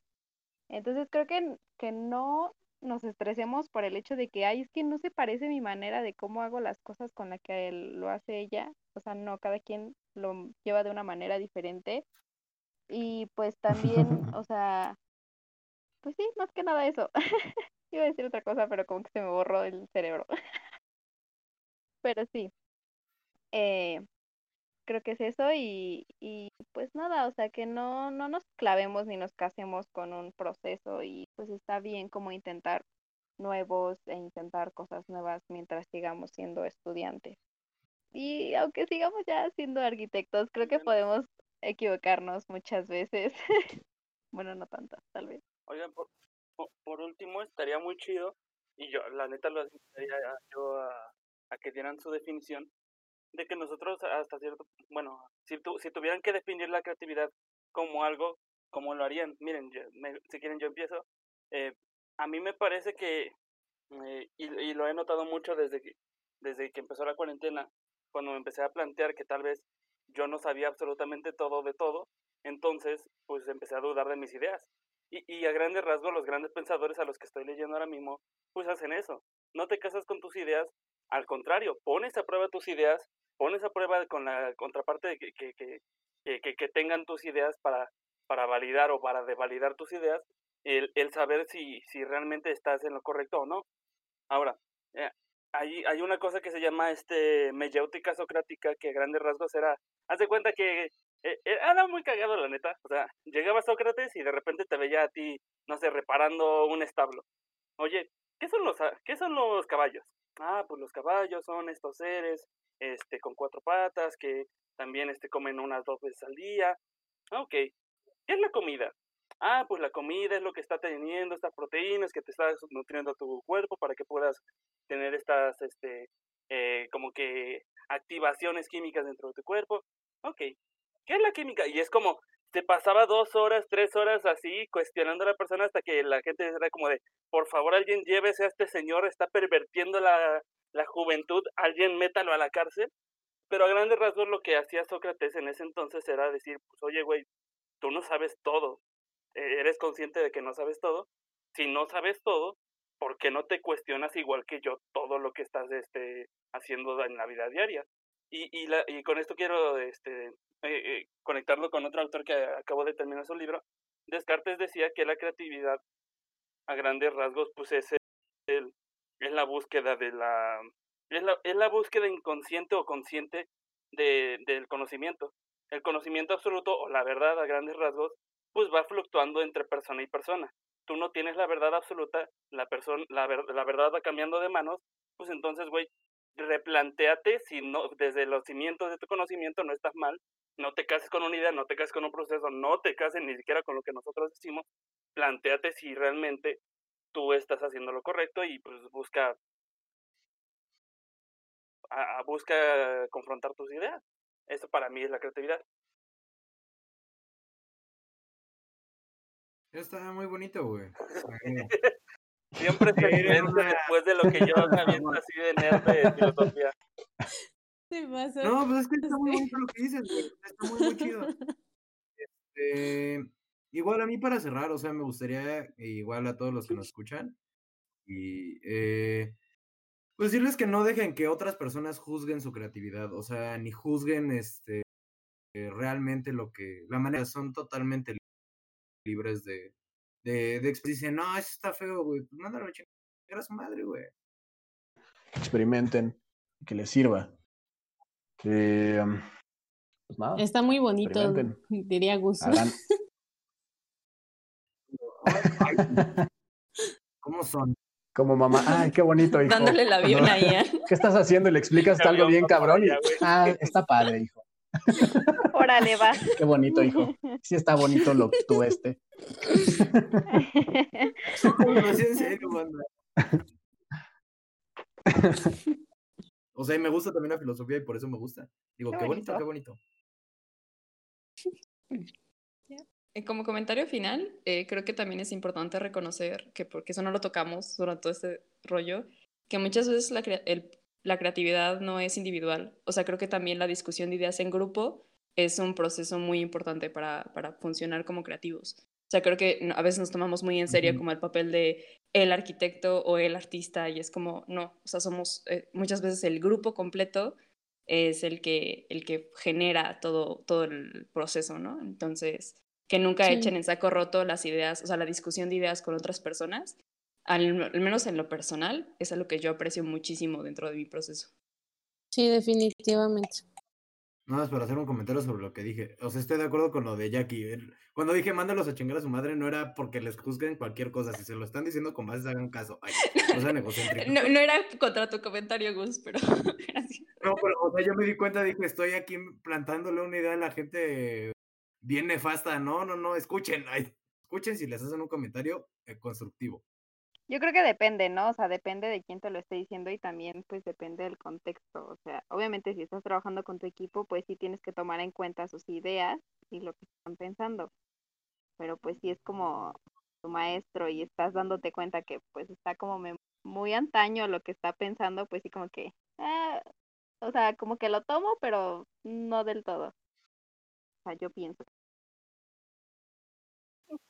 Entonces, creo que, que no nos estresemos por el hecho de que, ay, es que no se parece mi manera de cómo hago las cosas con la que él lo hace ella. O sea, no, cada quien lo lleva de una manera diferente. Y pues también, o sea, pues sí, más que nada eso. Iba a decir otra cosa, pero como que se me borró el cerebro. pero sí. Eh, creo que es eso y, y pues nada, o sea que no, no nos clavemos ni nos casemos con un proceso y pues está bien como intentar nuevos e intentar cosas nuevas mientras sigamos siendo estudiantes. Y aunque sigamos ya siendo arquitectos, creo que podemos equivocarnos muchas veces. bueno, no tantas, tal vez. Oigan, por, por, último, estaría muy chido, y yo, la neta, lo invitaría yo a, a que dieran su definición, de que nosotros hasta cierto, bueno, si, tu, si tuvieran que definir la creatividad como algo, ¿cómo lo harían? Miren, yo, me, si quieren yo empiezo. Eh, a mí me parece que, eh, y, y, lo he notado mucho desde que, desde que empezó la cuarentena, cuando me empecé a plantear que tal vez yo no sabía absolutamente todo de todo, entonces pues empecé a dudar de mis ideas. Y, y a grandes rasgos los grandes pensadores a los que estoy leyendo ahora mismo, pues hacen eso. No te casas con tus ideas, al contrario, pones a prueba tus ideas, pones a prueba con la contraparte que, que, que, que tengan tus ideas para, para validar o para devalidar tus ideas, el, el saber si, si realmente estás en lo correcto o no. Ahora, eh, hay, hay una cosa que se llama este meyéutica socrática que a grandes rasgos era, haz de cuenta que eh, era muy cagado la neta, o sea, llegaba Sócrates y de repente te veía a ti, no sé, reparando un establo. Oye, ¿qué son los, qué son los caballos? Ah, pues los caballos son estos seres este, con cuatro patas que también este, comen unas dos veces al día. Ok, ¿qué es la comida? Ah, pues la comida es lo que está teniendo estas proteínas que te está nutriendo tu cuerpo para que puedas tener estas, este, eh, como que activaciones químicas dentro de tu cuerpo. Ok, ¿qué es la química? Y es como, te pasaba dos horas, tres horas así cuestionando a la persona hasta que la gente era como de, por favor alguien llévese a este señor, está pervertiendo la, la juventud, alguien métalo a la cárcel. Pero a grandes rasgos lo que hacía Sócrates en ese entonces era decir, pues oye, güey, tú no sabes todo, e-, eres consciente de que no sabes todo. Si no sabes todo, ¿por qué no te cuestionas igual que yo todo lo que estás este, haciendo en la vida diaria? Y, y, la, y con esto quiero este, eh, eh, conectarlo con otro autor que acabó de terminar su libro. Descartes decía que la creatividad, a grandes rasgos, pues es, el, es la búsqueda de la, es la, es la búsqueda inconsciente o consciente de, del conocimiento. El conocimiento absoluto o la verdad a grandes rasgos, pues va fluctuando entre persona y persona. Tú no tienes la verdad absoluta, la, persona la, ver, la verdad va cambiando de manos, pues entonces, güey, replanteate si no, desde los cimientos de tu conocimiento no estás mal, no te cases con una idea, no te cases con un proceso, no te cases ni siquiera con lo que nosotros decimos, planteate si realmente tú estás haciendo lo correcto y pues busca a, a busca confrontar tus ideas. Eso para mí es la creatividad. Está muy bonito, güey. Siempre se diferente después de lo que yo me aviento así de nerd de filosofía. No, pues es que está muy bonito lo que dices, güey. Está muy, muy chido. Este, igual a mí para cerrar, o sea, me gustaría, igual a todos los que nos escuchan, y eh, pues decirles que no dejen que otras personas juzguen su creatividad, o sea, ni juzguen este realmente lo que, la manera, son totalmente libres de, de, de expresar, no, eso está feo, güey, pues mándalo a chingar a su madre, güey. Experimenten, que les sirva. Que, um, pues nada, Está muy bonito, diría Gus. ¿Cómo son? Como mamá, ay, qué bonito, hijo. Dándole el avión Cuando- ahí, ¿eh? ¿Qué estás haciendo? Y le explicas algo bien cabrón y, ah, está padre, hijo. Órale, va. Qué bonito, hijo. Sí está bonito lo tu este. En serio, banda. O sea, y me gusta también la filosofía y por eso me gusta. Digo, Qué qué bonito, qué bonito. como comentario final, eh, creo que también es importante reconocer que, porque eso no lo tocamos durante todo este rollo, que muchas veces la, crea- el- la creatividad no es individual. O sea, creo que también la discusión de ideas en grupo es un proceso muy importante para, para funcionar como creativos. O sea, creo que a veces nos tomamos muy en serio como el papel de el arquitecto o el artista y es como, no, o sea, somos eh, muchas veces el grupo completo es el que, el que genera todo, todo el proceso, ¿no? Entonces, que nunca Sí. echen en saco roto las ideas, o sea, la discusión de ideas con otras personas, al, al menos en lo personal, es algo que yo aprecio muchísimo dentro de mi proceso. Sí, definitivamente. Nada más para hacer un comentario sobre lo que dije. O sea, estoy de acuerdo con lo de Jackie. Cuando dije mándalos a chingar a su madre, no era porque les juzguen cualquier cosa. Si se lo están diciendo con bases, hagan caso. Ay, no sean egocéntricos. No, no era contra tu comentario, Gus, pero. No, pero, o sea, yo me di cuenta, dije, estoy aquí plantándole una idea a la gente bien nefasta. No, no, no, escuchen. ay, escuchen si les hacen un comentario eh, constructivo. Yo creo que depende, ¿no? O sea, depende de quién te lo esté diciendo y también pues depende del contexto. O sea, obviamente si estás trabajando con tu equipo, pues sí tienes que tomar en cuenta sus ideas y lo que están pensando. Pero pues si es como tu maestro y estás dándote cuenta que pues está como muy antaño lo que está pensando, pues sí como que, ah, o sea, como que lo tomo, pero no del todo. O sea, yo pienso.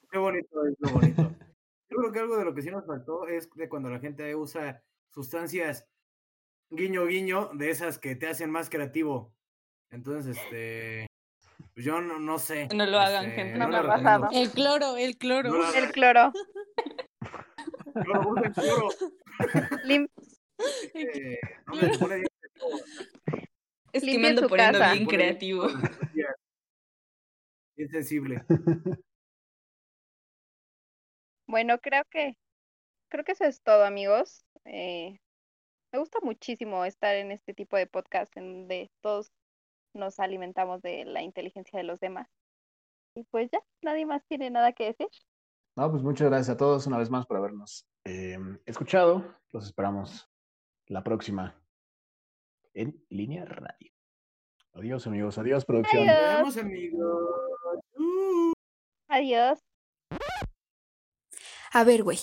Qué bonito es lo bonito. Yo creo que algo de lo que sí nos faltó es de cuando la gente usa sustancias guiño guiño, de esas que te hacen más creativo. Entonces, este, pues yo no, no sé. No lo hagan, este, gente. No no me ha lo pasado. recomiendo. El cloro, el cloro. No lo. El cloro. Cloro, usen cloro. Lim- Eh, se pone bien creativo. Es que me ando poniendo casa. bien creativo. Bien sensible. Bueno, creo que creo que eso es todo, amigos. Eh, me gusta muchísimo estar en este tipo de podcast en donde todos nos alimentamos de la inteligencia de los demás. Y pues ya, nadie más tiene nada que decir. No, pues muchas gracias a todos una vez más por habernos eh, escuchado. Los esperamos la próxima en Línea Radio. Adiós, amigos. Adiós, producción. Nos Adiós. amigos. Uh. Adiós. A ver, güey.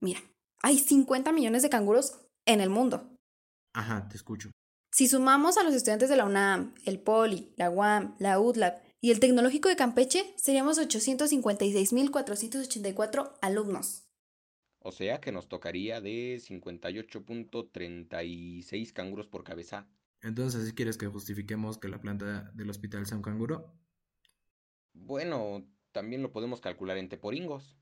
Mira, hay 50 millones de canguros en el mundo. Ajá, te escucho. Si sumamos a los estudiantes de la UNAM, el POLI, la UAM, la UDLAB y el Tecnológico de Campeche, seríamos 856.484 alumnos. O sea que nos tocaría de 58.36 canguros por cabeza. Entonces, ¿así quieres que justifiquemos que la planta del hospital sea un canguro? Bueno, también lo podemos calcular en teporingos.